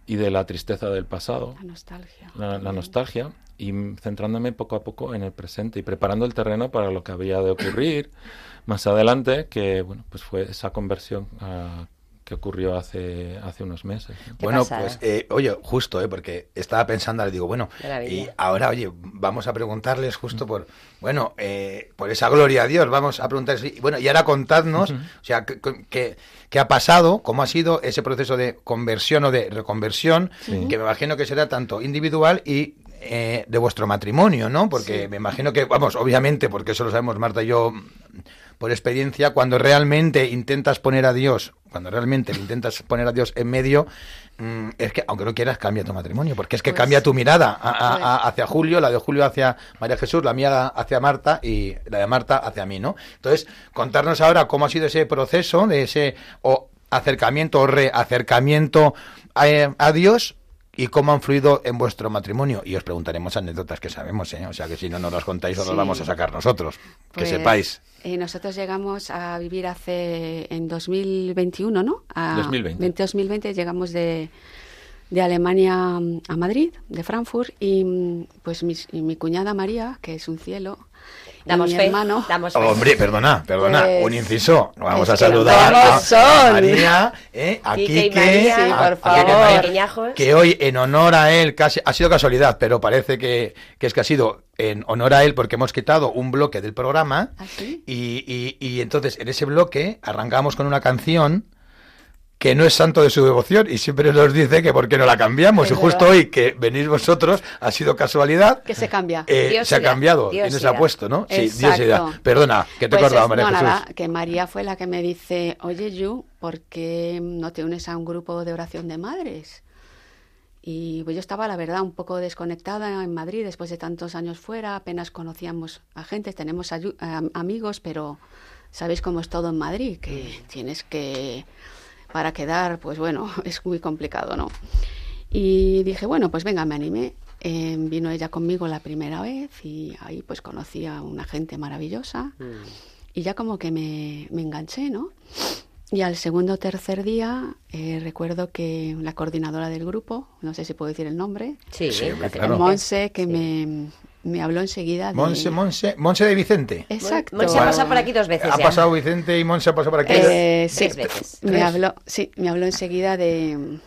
y de la tristeza del pasado La nostalgia. la, la nostalgia y centrándome poco a poco en el presente y preparando el terreno para lo que había de ocurrir más adelante, que bueno, pues fue esa conversión ah, que ocurrió hace, hace unos meses. Bueno, pues, eh, oye, justo, eh, porque estaba pensando, ahora digo, bueno, Maravilla. y ahora, oye, vamos a preguntarles justo por, bueno, eh, por esa gloria a Dios, vamos a preguntarles, y, bueno, y ahora contadnos, o sea, ¿qué, qué- qué ha pasado, cómo ha sido ese proceso de conversión o de reconversión, que me imagino que será tanto individual y eh, de vuestro matrimonio, ¿no? Porque Sí. me imagino que, vamos, obviamente, porque eso lo sabemos Marta y yo por experiencia, cuando realmente intentas poner a Dios, cuando realmente le intentas poner a Dios en medio, mm, es que, aunque no quieras, cambia tu matrimonio, porque es que Pues- cambia tu mirada a- a- a- hacia Julio, la de Julio hacia María Jesús, la mía hacia Marta y la de Marta hacia mí, ¿no? Entonces, contarnos ahora cómo ha sido ese proceso de ese o acercamiento o reacercamiento a, a Dios y cómo han fluido en vuestro matrimonio. Y os preguntaremos anécdotas que sabemos, ¿eh? O sea, que si no nos las contáis, os las Sí. vamos a sacar nosotros. que Pues, sepáis. eh, nosotros llegamos a vivir hace en 2021, ¿no? A 2020. 2020 llegamos de, de Alemania a Madrid, de Frankfurt, y mm, pues mis- y mi cuñada María, que es un cielo, Damos mi fe, hermano. damos fe. Hombre, perdona, perdona, Pues, un inciso. Vamos es a saludar a, María, eh, a Quique María, Sí, a- por favor. Que hoy en honor a él, casi, ha sido casualidad, pero parece que, que es que ha sido en honor a él porque hemos quitado un bloque del programa ¿Ah, sí? y, y- y entonces en ese bloque arrancamos con una canción que no es santo de su devoción y siempre nos dice que por qué no la cambiamos. Es y justo verdad. hoy que venís vosotros ha sido casualidad. Que se cambia. eh, Dios se ha cambiado Dios y ha puesto, ¿no? Sí, Dios Exacto. irá. Perdona, que te he Pues acordado, María no, Jesús. nada, que María fue la que me dice, oye, Yu, ¿por qué no te unes a un grupo de oración de madres? Y pues yo estaba, la verdad, un poco desconectada en Madrid después de tantos años fuera, apenas conocíamos a gente, tenemos ayu- am- amigos, pero sabéis cómo es todo en Madrid, que tienes que, para quedar, pues bueno, es muy complicado, ¿no? Y dije, bueno, pues venga, me animé. Eh, vino ella conmigo la primera vez y ahí pues conocí a una gente maravillosa y ya como que me, me enganché, ¿no? Y al segundo o tercer día eh, recuerdo que la coordinadora del grupo, no sé si puedo decir el nombre, Sí, Sí. Monse, que Sí. me, me habló enseguida de... Monse, Monse, Monse de Vicente. Exacto. Monse ha pasado por aquí dos veces Ha ya. pasado Vicente y Monse ha pasado por aquí. Eh, sí, Tres veces. me Tres. habló, sí, me habló enseguida de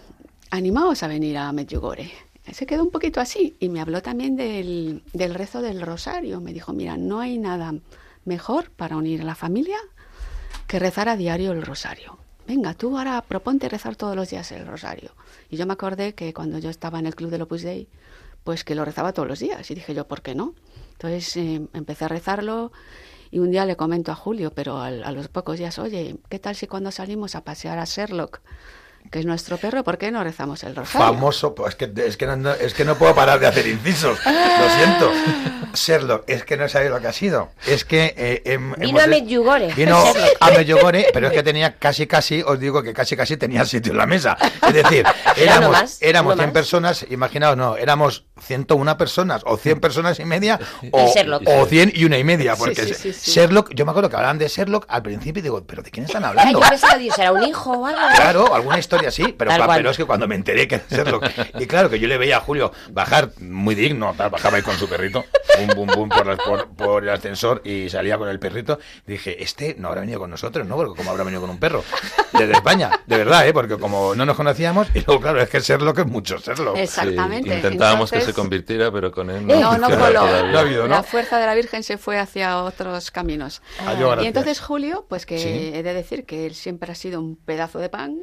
animaos a venir a Medjugorje. Se quedó un poquito así y me habló también del, del rezo del rosario. Me dijo, mira, no hay nada mejor para unir a la familia que rezar a diario el rosario. Venga, tú ahora proponte rezar todos los días el rosario. Y yo me acordé que cuando yo estaba en el club del Opus Dei, pues que lo rezaba todos los días. Y dije yo, ¿por qué no? Entonces eh, empecé a rezarlo y un día le comento a Julio, pero al- a, los pocos días, oye, ¿qué tal si cuando salimos a pasear a Sherlock, que es nuestro perro, ¿por qué no rezamos el rosario? Famoso, pues es que, es, que no, es que no puedo parar de hacer incisos. Lo siento. Sherlock, es que no sabéis lo que ha sido. Es que. eh, hem- Vino hemos- a Medjugorje, Vino Sherlock. a Medjugorje, pero es que tenía casi, casi, os digo que casi, casi tenía sitio en la mesa. Es decir, éramos, más, éramos uno 100 más. personas, imaginaos, no, éramos 101 personas, o 100 personas y media, o, o 100 y una y media. Porque sí, sí, sí. Sherlock, yo me acuerdo que hablaban de Sherlock al principio y digo, ¿pero de quién están Ay, hablando? yo pensaba, Dios, era un hijo o algo. Claro, alguna historia sí, pero, es que cuando me enteré que era Sherlock, y claro que yo le veía a Julio bajar muy digno, tal, bajaba ahí con su perrito, bum, bum, bum, por, las- por- por el ascensor y salía con el perrito, dije, este no habrá venido con nosotros, ¿no? Porque como habrá venido con un perro, desde España, de verdad, ¿eh? Porque como no nos conocíamos, y luego claro, es que Sherlock es mucho Sherlock. Exactamente. Sí, intentábamos que se convirtiera, pero con él No, no funcionaba coló. No ha habido, ¿no? La fuerza de la Virgen se fue hacia otros caminos. Adiós, Y entonces Julio, pues que Sí. he de decir que él siempre ha sido un pedazo de pan,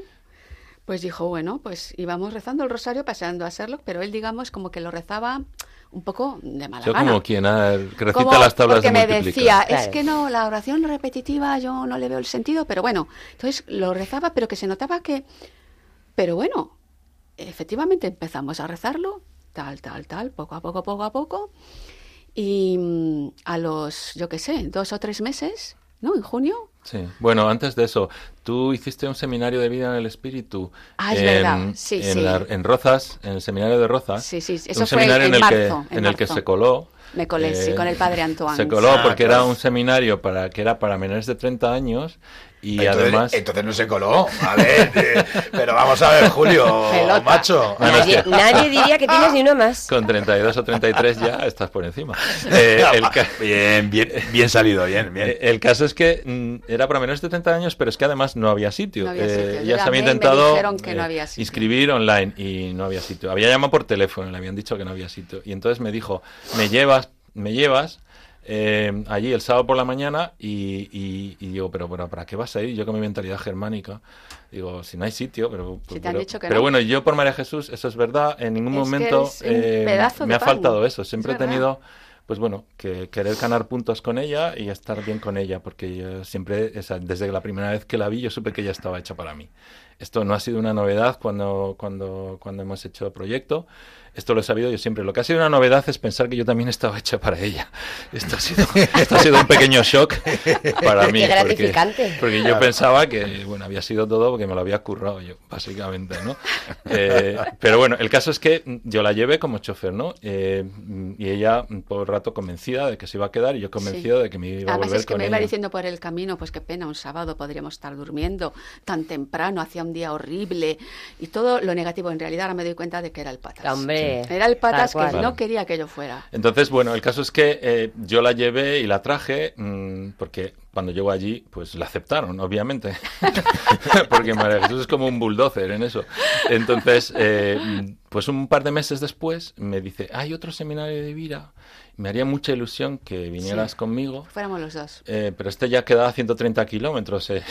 pues dijo, bueno, pues íbamos rezando el rosario paseando a Sherlock, pero él, digamos, como que lo rezaba un poco de mala Yo gana. como quien recita Como las tablas porque de me decía, es que no, la oración repetitiva yo no le veo el sentido, pero bueno, entonces lo rezaba, pero que se notaba que, pero bueno, efectivamente empezamos a rezarlo, tal, tal, tal, poco a poco, poco a poco, y mm, a los, yo qué sé, dos o tres meses, ¿no? En junio, Sí. Bueno, antes de eso, tú hiciste un seminario de vida en el espíritu Ah, es en, verdad. Sí, en, sí. la- en Rozas, en el seminario de Rozas. Sí, sí, eso un fue seminario en el que, marzo, en en el que marzo. se coló. eh, Me colé, sí, con el padre Antoine. Se coló Ah, porque claro. era un seminario para que era para menores de 30 años y entonces, además entonces no se coló, a ver, eh, pero vamos a ver, Julio, Pelota. macho. Es Nadie, nadie diría que tienes ni uno más. con 32 o 33 ya estás por encima. Eh, el ca- Bien, bien, bien salido, bien, bien. Eh, El caso es que mm, era para menores de 30 años, pero es que además no había sitio. No había sitio. Yo ya se había intentado dijeron que no había sitio. inscribir online y no había sitio. Había llamado por teléfono, le habían dicho que no había sitio. Y entonces me dijo, me llevas, me llevas eh, allí el sábado por la mañana y, y- y digo, pero, pero ¿para qué vas a ir? Yo con mi mentalidad germánica. Digo, si no hay sitio, pero... Si pero, pero no. bueno, yo por María Jesús, eso es verdad, en ningún Es momento eh, me ha faltado eso. Siempre Es he tenido pues bueno, que querer ganar puntos con ella y estar bien con ella, porque yo siempre, o sea, desde la primera vez que la vi, yo supe que ella estaba hecha para mí. Esto no ha sido una novedad cuando, cuando, cuando hemos hecho el proyecto. Esto lo he sabido yo siempre. Lo que ha sido una novedad es pensar que yo también estaba hecha para ella. Esto ha sido, esto ha sido un pequeño shock para mí. Qué porque- yo pensaba que, bueno, había sido todo porque me lo había currado yo, básicamente, ¿no? Eh, pero bueno, el caso es que yo la llevé como chofer, ¿no? Eh, y ella todo el rato convencida de que se iba a quedar y yo convencido Sí. de que me iba a Además volver es que con me iba ella. diciendo por el camino, pues qué pena, un sábado podríamos estar durmiendo tan temprano, hacía un día horrible y todo lo negativo. En realidad ahora me doy cuenta de que era el patas. Hombre, Era el patas que no quería que yo fuera. Entonces, bueno, el caso es que eh, yo la llevé y la traje mm, porque cuando llegó allí, pues la aceptaron, obviamente. porque María Jesús es como un bulldozer en eso. Entonces, eh, pues un par de meses después me dice, hay otro seminario de Vira. Me haría mucha ilusión que vinieras Sí. conmigo. Fuéramos los dos. Eh, pero este ya quedaba a 130 kilómetros. eh.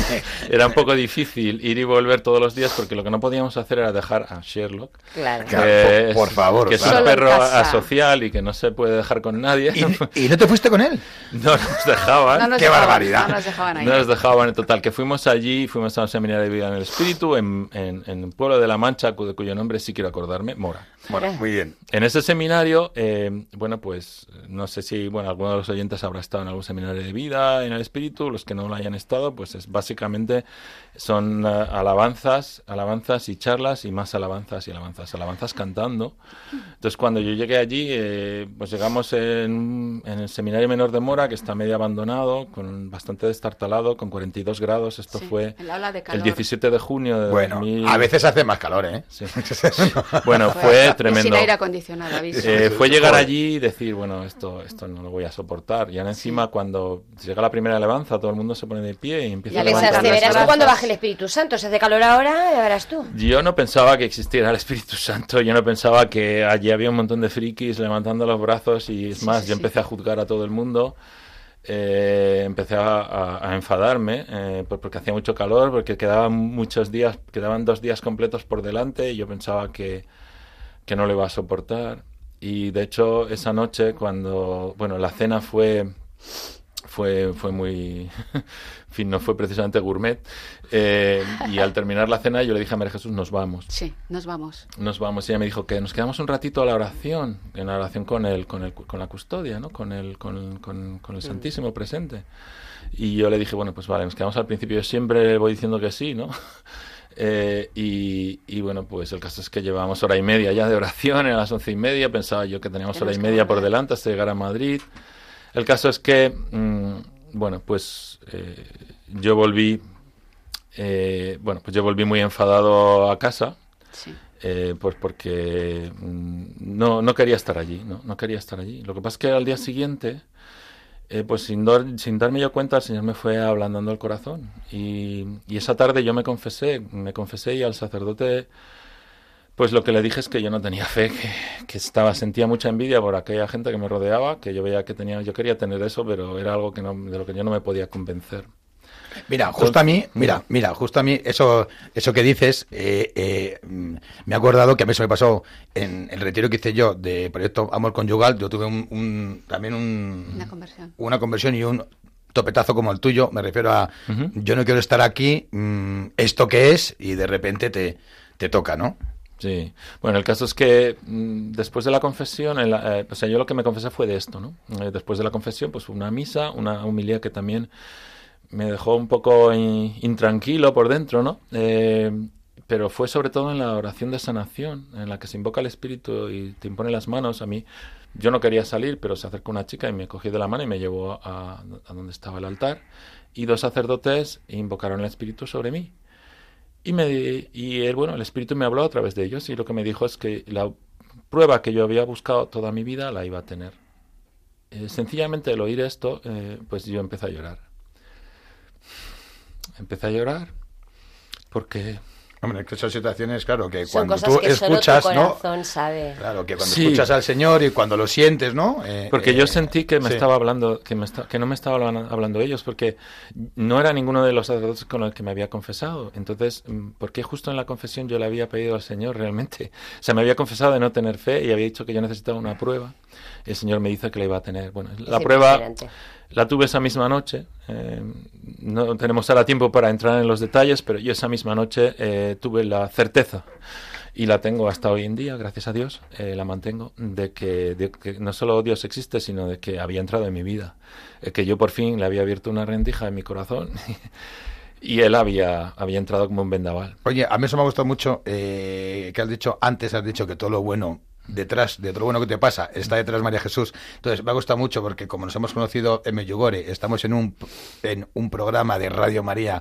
era un poco difícil ir y volver todos los días porque lo que no podíamos hacer era dejar a Sherlock. Claro. Por- por favor, Que es claro. un perro asocial y que no se puede dejar con nadie. ¿Y, y no te fuiste con él? no nos dejaban. No nos ¡Qué dejaban, barbaridad! No nos dejaban ahí. No nos dejaban en total. Que fuimos allí, fuimos a un seminario de vida en el espíritu en, en, en un pueblo de La Mancha, de cuyo nombre sí quiero acordarme, Mora. Bueno, muy bien. En ese seminario, eh, bueno, pues no sé si, bueno, alguno de los oyentes habrá estado en algún seminario de vida en el espíritu, los que no lo hayan estado, pues es básicamente son eh, alabanzas, alabanzas y charlas y más alabanzas y alabanzas, alabanzas cantando. Entonces cuando yo llegué allí, eh, pues llegamos en, en el seminario menor de Mora, que está medio abandonado, con bastante destartalado, con 42 grados. Esto Sí, fue el el calor. 17 de junio de Bueno, 2000. a veces hace más calor, ¿eh? Sí. Bueno, Fue- tremendo. Sin aire acondicionado, aviso. Eh, fue llegar allí y decir, bueno, esto, esto no lo voy a soportar. Y ahora encima, cuando llega la primera alabanza, todo el mundo se pone de pie y empieza a levantar verás tú cuando baje el Espíritu Santo. Se hace calor ahora, ya verás tú. Yo no pensaba que existiera el Espíritu Santo, yo no pensaba que allí había un montón de frikis levantando los brazos y es Sí, más, sí, yo sí. empecé a juzgar a todo el mundo. eh, empecé a, a- a enfadarme eh, por- porque hacía mucho calor, porque quedaban muchos días, quedaban dos días completos por delante y yo pensaba que, que no lo iba a soportar. Y de hecho, esa noche, cuando, bueno, la cena fue, fue, fue muy, en fin, no fue precisamente gourmet. eh, y al terminar la cena, yo le dije a María Jesús, nos vamos. Sí, nos vamos. Nos vamos. Y ella me dijo que nos quedamos un ratito a la oración, en la oración con el, con el, con la custodia, ¿no? Con el, con, el- con- con el Santísimo presente. Y yo le dije, bueno, pues vale, nos quedamos al principio. Yo siempre voy diciendo que sí, ¿no? Eh, y, y bueno, pues el caso es que llevábamos hora y media ya de oración, a las once y media. Pensaba yo que teníamos hora y media por delante hasta llegar a Madrid. El caso es que, mm, bueno, pues eh, yo volví, eh, bueno, pues yo volví muy enfadado a casa. Sí. Eh, pues porque mm, no, no quería estar allí, ¿no? no quería estar allí. Lo que pasa es que al día siguiente, eh, pues sin, dar- sin darme yo cuenta, el Señor me fue ablandando el corazón. Y, y esa tarde yo me confesé, me confesé y al sacerdote, pues lo que le dije es que yo no tenía fe, que, que estaba, sentía mucha envidia por aquella gente que me rodeaba, que yo veía que tenía, yo quería tener eso, pero era algo que no, de lo que yo no me podía convencer. Mira, justo a mí, mira, mira, justo a mí, eso, eso que dices, eh, eh, mm, me he acordado que a mí se me pasó en el retiro que hice yo de Proyecto Amor Conyugal, yo tuve un, un- también un, Una conversión. una conversión y un topetazo como el tuyo, me refiero a, yo no quiero estar aquí, mm, esto que es, y de repente te, te toca, ¿no? Sí, bueno, el caso es que mm, después de la confesión, en la- eh, o sea, yo lo que me confesé fue de esto, ¿no? Eh, después de la confesión, pues una misa, una humildad que también me dejó un poco in- intranquilo por dentro, ¿no? Eh, pero fue sobre todo en la oración de sanación, en la que se invoca el Espíritu y te impone las manos. A mí, yo no quería salir, pero se acercó una chica y me cogió de la mano y me llevó a, donde estaba el altar. Y dos sacerdotes invocaron el Espíritu sobre mí. Y, me, y bueno, el Espíritu me habló a través de ellos y lo que me dijo es que la prueba que yo había buscado toda mi vida la iba a tener. Eh, sencillamente el oír esto, eh, pues yo empecé a llorar. Empecé a llorar porque Hombre, que son situaciones, claro, que Son cuando cosas tú que solo escuchas, tu ¿no? sabe. Claro, que cuando Sí. escuchas al Señor y cuando lo sientes, ¿no? Eh, Porque eh, yo sentí que me sí. estaba hablando, que, me esta- que no me estaba hablan- hablando ellos, porque no era ninguno de los sacerdotes con el que me había confesado. Entonces, mm, ¿por qué justo en la confesión yo le había pedido al Señor realmente? O sea, me había confesado de no tener fe y había dicho que yo necesitaba una prueba. Y el Señor me dice que la iba a tener. Bueno, la prueba. La tuve esa misma noche. eh, no tenemos ahora tiempo para entrar en los detalles, pero yo esa misma noche eh, tuve la certeza y la tengo hasta hoy en día, gracias a Dios, eh, la mantengo, de que, de que no solo Dios existe, sino de que había entrado en mi vida, eh, que yo por fin le había abierto una rendija en mi corazón y él había, había entrado como un vendaval. Oye, a mí eso me ha gustado mucho eh, que has dicho, antes has dicho que todo lo bueno detrás de todo bueno que te pasa está detrás de María Jesús. Entonces, me ha gustado mucho porque como nos hemos conocido en Medjugorje, estamos en un, en un programa de Radio María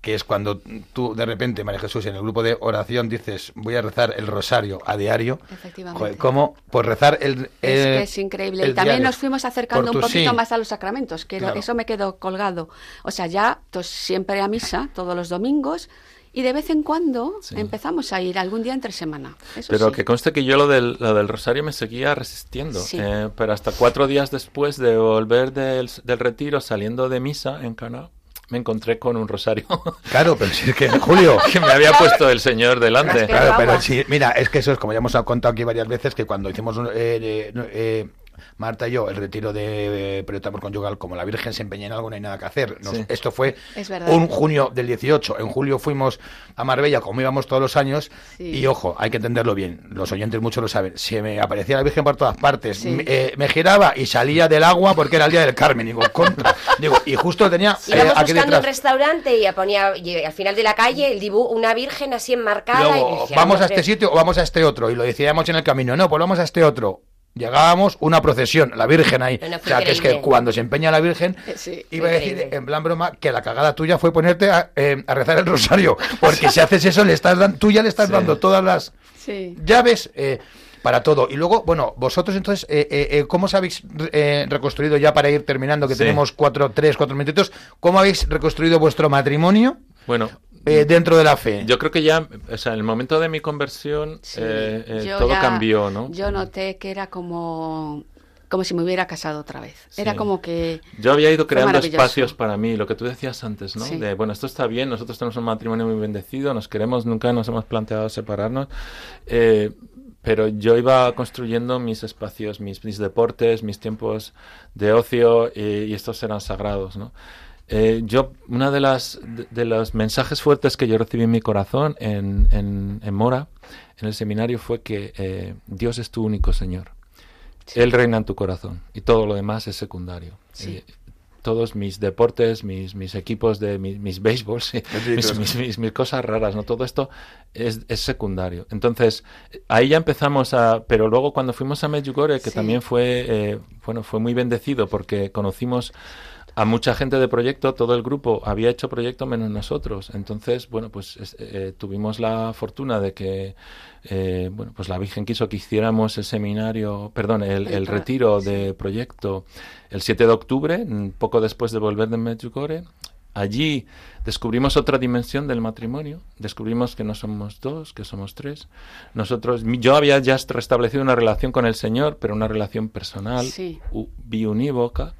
que es cuando tú de repente, María Jesús, en el grupo de oración dices, voy a rezar el rosario a diario. Efectivamente. ¿Cómo? Pues rezar el... Es, el- que es increíble. Y también diario. nos fuimos acercando un poquito sí. más a los sacramentos, que Claro. eso me quedó colgado. O sea, ya pues, siempre a misa, todos los domingos, y de vez en cuando Sí. empezamos a ir algún día entre semana. Eso Pero sí. que conste que yo lo del, lo del rosario me seguía resistiendo. Sí. eh, pero hasta cuatro días después de volver del, del retiro, saliendo de misa en Cana, me encontré con un rosario Claro, pero si es que, Julio... que me había puesto el Señor delante. Claro, pero sí, mira, es que eso es como ya hemos contado aquí varias veces, que cuando hicimos eh, eh, eh, Marta y yo el retiro de eh, Proyecto Amor Conyugal, como la Virgen se empeña en algo, no hay nada que hacer. Nos- Sí. Esto fue Es un junio del 18. En julio fuimos a Marbella, como íbamos todos los años, Sí. y ojo, hay que entenderlo bien, los oyentes muchos lo saben. Se me aparecía la Virgen por todas partes, Sí. me, eh, me giraba y salía del agua porque era el día del Carmen. Digo, contra. Digo, y justo tenía eh, aquí buscando un restaurante y ponía y al final de la calle el dibujo, una virgen así enmarcada. y Luego, decía, vamos a "Hombre, este sitio o vamos a este otro. Y lo decíamos en el camino. No, pues vamos a este otro. Llegábamos, una procesión, la Virgen ahí. Bueno, o sea, que es que cuando se empeña la Virgen, sí, iba a decir increíble. en plan broma que la cagada tuya fue ponerte a, eh, a rezar el rosario. Porque si haces eso, le estás dando, tú ya le estás Sí. dando todas las Sí. llaves eh, para todo. Y luego, bueno, vosotros entonces, eh, eh, eh, ¿cómo os habéis eh, reconstruido ya para ir terminando? Que Sí. tenemos cuatro, tres, cuatro minutitos. ¿Cómo habéis reconstruido vuestro matrimonio Bueno, eh, dentro de la fe? yo creo que ya, o sea, en el momento de mi conversión, Sí. eh, eh, todo ya- cambió, ¿no? Yo noté que era como, como si me hubiera casado otra vez. Sí. Era como que... Yo había ido creando espacios para mí, lo que tú decías antes, ¿no? Sí. De, bueno, esto está bien, nosotros tenemos un matrimonio muy bendecido, nos queremos, nunca nos hemos planteado separarnos, eh, pero yo iba construyendo mis espacios, mis, mis deportes, mis tiempos de ocio, y estos eran sagrados, ¿no? Eh, yo, una de las de, de los mensajes fuertes que yo recibí en mi corazón en, en, en Mora, en el seminario, fue que eh, Dios es tu único Señor. Él reina en tu corazón y todo lo demás es secundario. Sí. Eh, todos mis deportes, mis, mis equipos de mis, mis béisbols, sí, mis, mis, mis- mis cosas raras, ¿no? Todo esto es, es secundario. Entonces, ahí ya empezamos a... Pero luego cuando fuimos a Medjugorje, que Sí. también fue, eh, bueno, fue muy bendecido porque conocimos a mucha gente de proyecto, todo el grupo había hecho proyecto menos nosotros. Entonces, bueno, pues es- eh, tuvimos la fortuna de que, eh, bueno, pues la Virgen quiso que hiciéramos el seminario, perdón, el, retiro de proyecto el 7 de octubre, mm, poco después de volver de Medjugorje. Allí descubrimos otra dimensión del matrimonio. Descubrimos que no somos dos, que somos tres. Nosotros, yo había ya restablecido una relación con el Señor, pero una relación personal, Sí. u- biunívoca.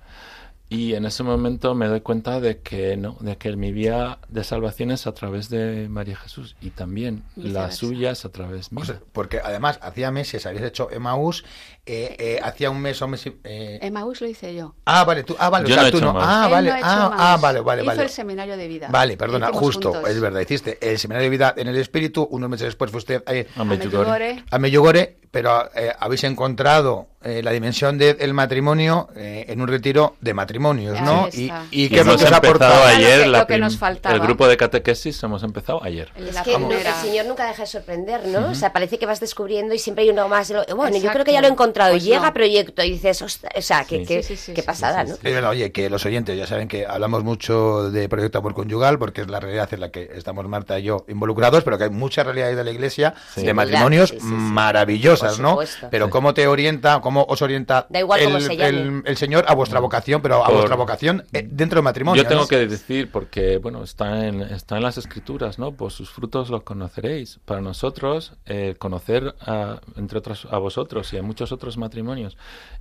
Y en ese momento me doy cuenta de que no, de que mi vía de salvación es a través de María Jesús y también la suya es a través mía. O sea, porque además, hacía meses habéis hecho Emmaús, eh, eh, hacía un mes o mes y- eh, Emmaús lo hice yo. Ah, vale, tú, ah, vale, Yo o sea, no he tú hecho no. Ah, vale, no ah, ah, vale, vale, Hizo vale. el seminario de vida. Vale, perdona, justo, juntos. es verdad, hiciste el seminario de vida en el espíritu, unos meses después fue usted eh, A A Medjugorje. A Medjugorje, pero eh, habéis encontrado eh, la dimensión del matrimonio eh, en un retiro de matrimonios, ¿no? Y, está. y Y qué es lo hemos que os ha empezado aportado. ayer Lo que- la lo que prim- nos faltaba. el grupo de catequesis hemos empezado ayer. Es que no, el Señor nunca deja de sorprender, ¿no? O sea, parece que vas descubriendo y siempre hay uno más. de lo- Bueno, yo creo que ya lo he encontrado. Pues y llega no. proyecto y dices, o sea, que, Sí. que- Sí, sí, sí, qué sí. pasada, Sí, ¿no? oye, que los oyentes ya saben que hablamos mucho de Proyecto Amor Conyugal, porque es la realidad en la que estamos Marta y yo involucrados, pero que hay muchas realidades de la Iglesia Sí. de matrimonios Sí, sí, sí. maravillosas, Por ¿no? supuesto. Pero. ¿cómo te orienta, cómo os orienta Da igual el, cómo se llame. el- el Señor a vuestra vocación, pero a Por- vuestra vocación eh, dentro del matrimonio? Yo tengo ¿no? que decir, porque bueno, está en, está en las escrituras, ¿no? Pues sus frutos los conoceréis. Para nosotros, eh, conocer, a, entre otros, a vosotros y a muchos otros matrimonios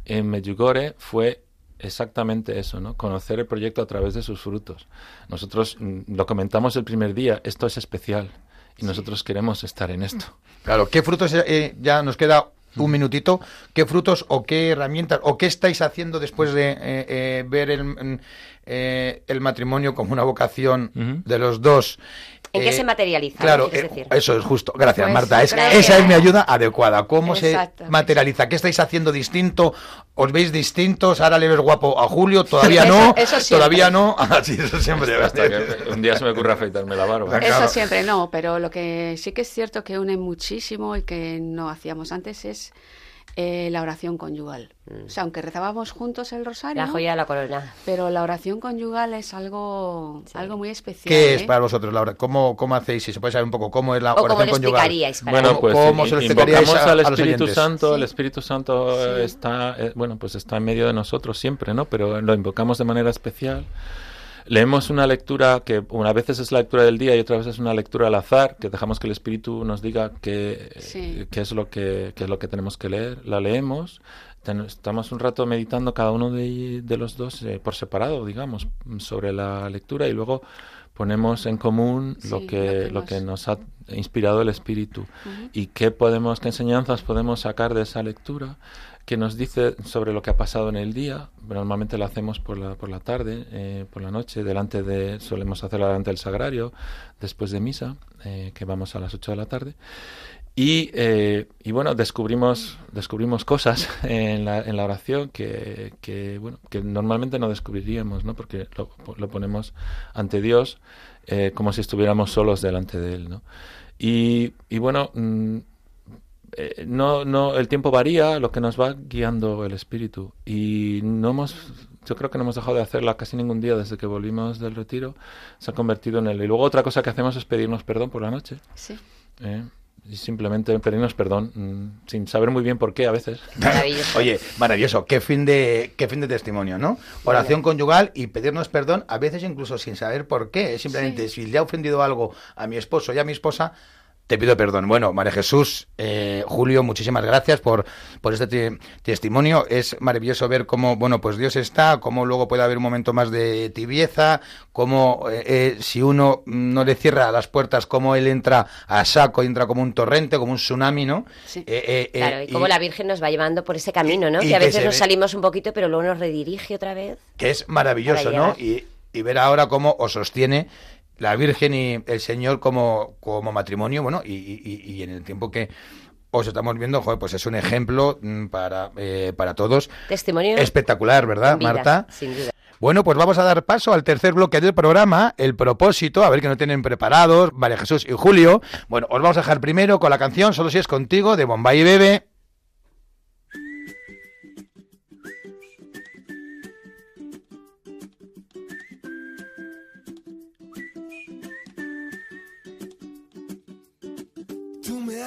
en Medjugorje fue exactamente eso, ¿no? Conocer el proyecto a través de sus frutos. Nosotros mm, lo comentamos el primer día, esto es especial y nosotros queremos estar en esto. Claro, ¿qué frutos eh, ya nos queda un minutito? ¿Qué frutos o qué herramientas o qué estáis haciendo después de eh, eh, ver el, mm, eh, el matrimonio como una vocación de los dos? ¿En qué Eh, se materializa? Claro, eh, decir? eso es justo. Gracias, Pues, Marta. Es- gracias. esa es mi ayuda adecuada. ¿Cómo se materializa? ¿Qué estáis haciendo distinto? ¿Os veis distintos? ¿Ahora le ves guapo a Julio? ¿Todavía Eso- no? eso siempre. ¿Todavía no? Ah, sí, eso siempre. Hasta que un día se me ocurre afeitarme la barba. Claro. Eso siempre no, pero lo que sí que es cierto que une muchísimo y que no hacíamos antes es Eh, la oración conyugal. O sea, aunque rezábamos juntos el rosario. La joya de la corona. Pero la oración conyugal es algo, algo muy especial. ¿Qué es ¿eh? para vosotros, Laura? ¿Cómo, ¿Cómo hacéis? Si se puede saber un poco cómo es la O cómo oración lo conyugal. Bueno, ¿Cómo- pues cómo se invocamos a- al Espíritu? Santo. El Sí. Espíritu Santo eh, Sí. está, eh, bueno, pues está en medio de nosotros siempre, ¿no? Pero lo invocamos de manera especial. Leemos una lectura que una veces es la lectura del día y otra vez es una lectura al azar, que dejamos que el Espíritu nos diga qué, Sí. qué es lo que qué es lo que tenemos que leer. La leemos, ten- estamos un rato meditando cada uno de, de los dos eh, por separado, digamos, sobre la lectura y luego ponemos en común Sí, lo lo que que lo que nos- ha inspirado el Espíritu y qué podemos qué enseñanzas podemos sacar de esa lectura que nos dice sobre lo que ha pasado en el día normalmente lo hacemos por la por la tarde eh, por la noche delante de solemos hacerlo delante del sagrario después de misa eh, que vamos a las 8 de la tarde y, eh, y bueno, descubrimos, descubrimos cosas en la, en la oración que, que, bueno, que normalmente no descubriríamos, ¿no? Porque lo, lo ponemos ante Dios como si estuviéramos solos delante de Él, ¿no? Y, y bueno, mm, eh, no, no, el tiempo varía, lo que nos va guiando el Espíritu. Y no hemos, yo creo que no hemos dejado de hacerla casi ningún día desde que volvimos del retiro. Se ha convertido en él. Y luego otra cosa que hacemos es pedirnos perdón por la noche. Sí. ¿eh? Y simplemente pedirnos perdón, mm, sin saber muy bien por qué a veces. Maravilloso. Oye, maravilloso, qué fin de qué fin de testimonio, ¿no? Oración conyugal y pedirnos perdón, a veces incluso sin saber por qué, simplemente si le ha ofendido algo a mi esposo y a mi esposa, te pido perdón. Bueno, María Jesús, eh, Julio, muchísimas gracias por, por este te- testimonio. Es maravilloso ver cómo, bueno, pues Dios está, cómo luego puede haber un momento más de tibieza, cómo eh, eh, si uno no le cierra las puertas, cómo él entra a saco, entra como un torrente, como un tsunami, ¿no? Sí. Eh, Claro, y cómo la Virgen nos va llevando por ese camino, ¿no? y que a veces nos ve- salimos un poquito, pero luego nos redirige otra vez. que es maravilloso, ¿no? Y, y ver ahora cómo os sostiene la Virgen y el Señor como, como matrimonio, bueno, y, y- y en el tiempo que os estamos viendo, joder, pues es un ejemplo mm, para, eh, para todos. Testimonio. Espectacular, ¿verdad, Marta? Sin duda. Bueno, pues vamos a dar paso al tercer bloque del programa, el propósito, a ver que no tienen preparados, María Jesús y Julio. Bueno, os vamos a dejar primero con la canción Solo si es contigo, de Bombay y Bebe.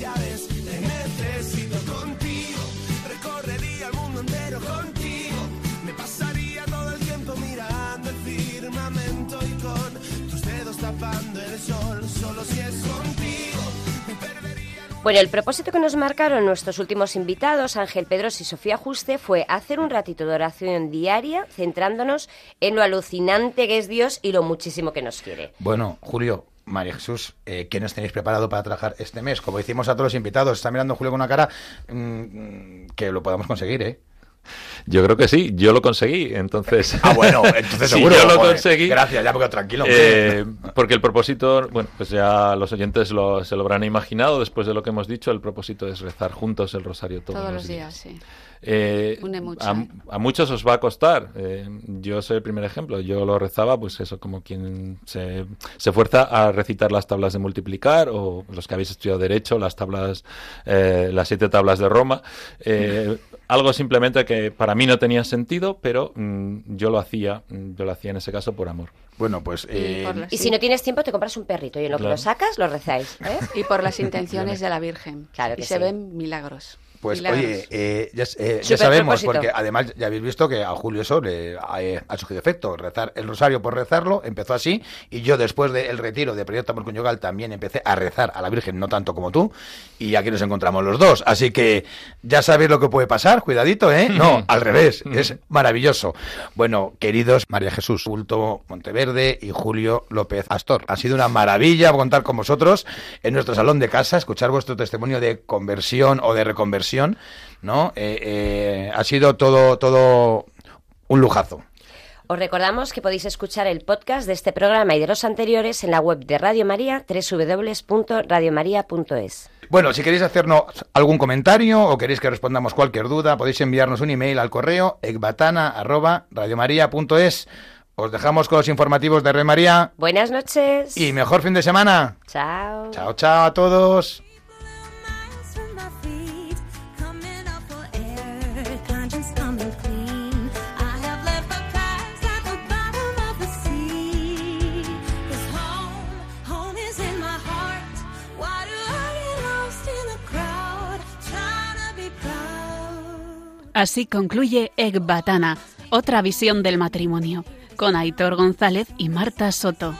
Ya ves, te necesito contigo, recorrería el mundo entero contigo. Me pasaría todo el tiempo mirando el firmamento y con tus dedos tapando el sol. Solo si es contigo, me perdería. en un Bueno, el propósito que nos marcaron nuestros últimos invitados, Ángel Pedros y Sofía Juste, fue hacer un ratito de oración diaria centrándonos en lo alucinante que es Dios y lo muchísimo que nos quiere. Bueno, Julio, María Jesús, eh, ¿qué nos tenéis preparado para trabajar este mes? Como decimos a todos los invitados, está mirando Julio con una cara mm, que lo podamos conseguir, ¿eh? Yo creo que sí, yo lo conseguí, entonces... Ah, bueno, entonces Sí, seguro. yo lo joder. conseguí. Gracias, ya porque tranquilo. Eh, porque el propósito, bueno, pues ya los oyentes lo, se lo habrán imaginado después de lo que hemos dicho, el propósito es rezar juntos el rosario todos, Todos los días, sí. Eh, a, a muchos os va a costar. eh, yo soy el primer ejemplo. Yo lo rezaba, pues eso, como quien se, se fuerza a recitar las tablas de multiplicar o los que habéis estudiado derecho, las tablas, eh, las siete tablas de Roma. Eh, algo simplemente que para mí no tenía sentido, pero mm, yo lo hacía, mm, yo lo hacía en ese caso por amor. Bueno, pues... eh, las- Y Sí. si no tienes tiempo, te compras un perrito y en lo que lo sacas, lo rezáis. ¿eh? Y por las intenciones de la Virgen. Claro y se sí. ven milagros. Pues Milagros. oye, eh, ya, eh, ya sabemos, propósito. porque además ya habéis visto que a Julio eso le ha, eh, ha surgido efecto. Rezar el rosario por rezarlo, empezó así, y yo después del retiro de Proyecto Amor Conyugal también empecé a rezar a la Virgen, no tanto como tú, y aquí nos encontramos los dos. Así que ya sabéis lo que puede pasar, cuidadito, ¿eh? No, al revés, es maravilloso. Bueno, queridos María Jesús Bulto Monteverde y Julio López Astor, ha sido una maravilla contar con vosotros en nuestro salón de casa, escuchar vuestro testimonio de conversión o de reconversión ¿no? Eh, eh, ha sido todo, todo un lujazo. Os recordamos que podéis escuchar el podcast de este programa y de los anteriores en la web de Radio María, www.radiomaria.es. Bueno, si queréis hacernos algún comentario o queréis que respondamos cualquier duda, podéis enviarnos un email al correo ecbatana@radiomaria.es. Os dejamos con los informativos de Radio María Buenas noches. y mejor fin de semana. Chao. Chao, chao a todos. Así concluye Ecbatana, otra visión del matrimonio, con Aitor González y Marta Soto.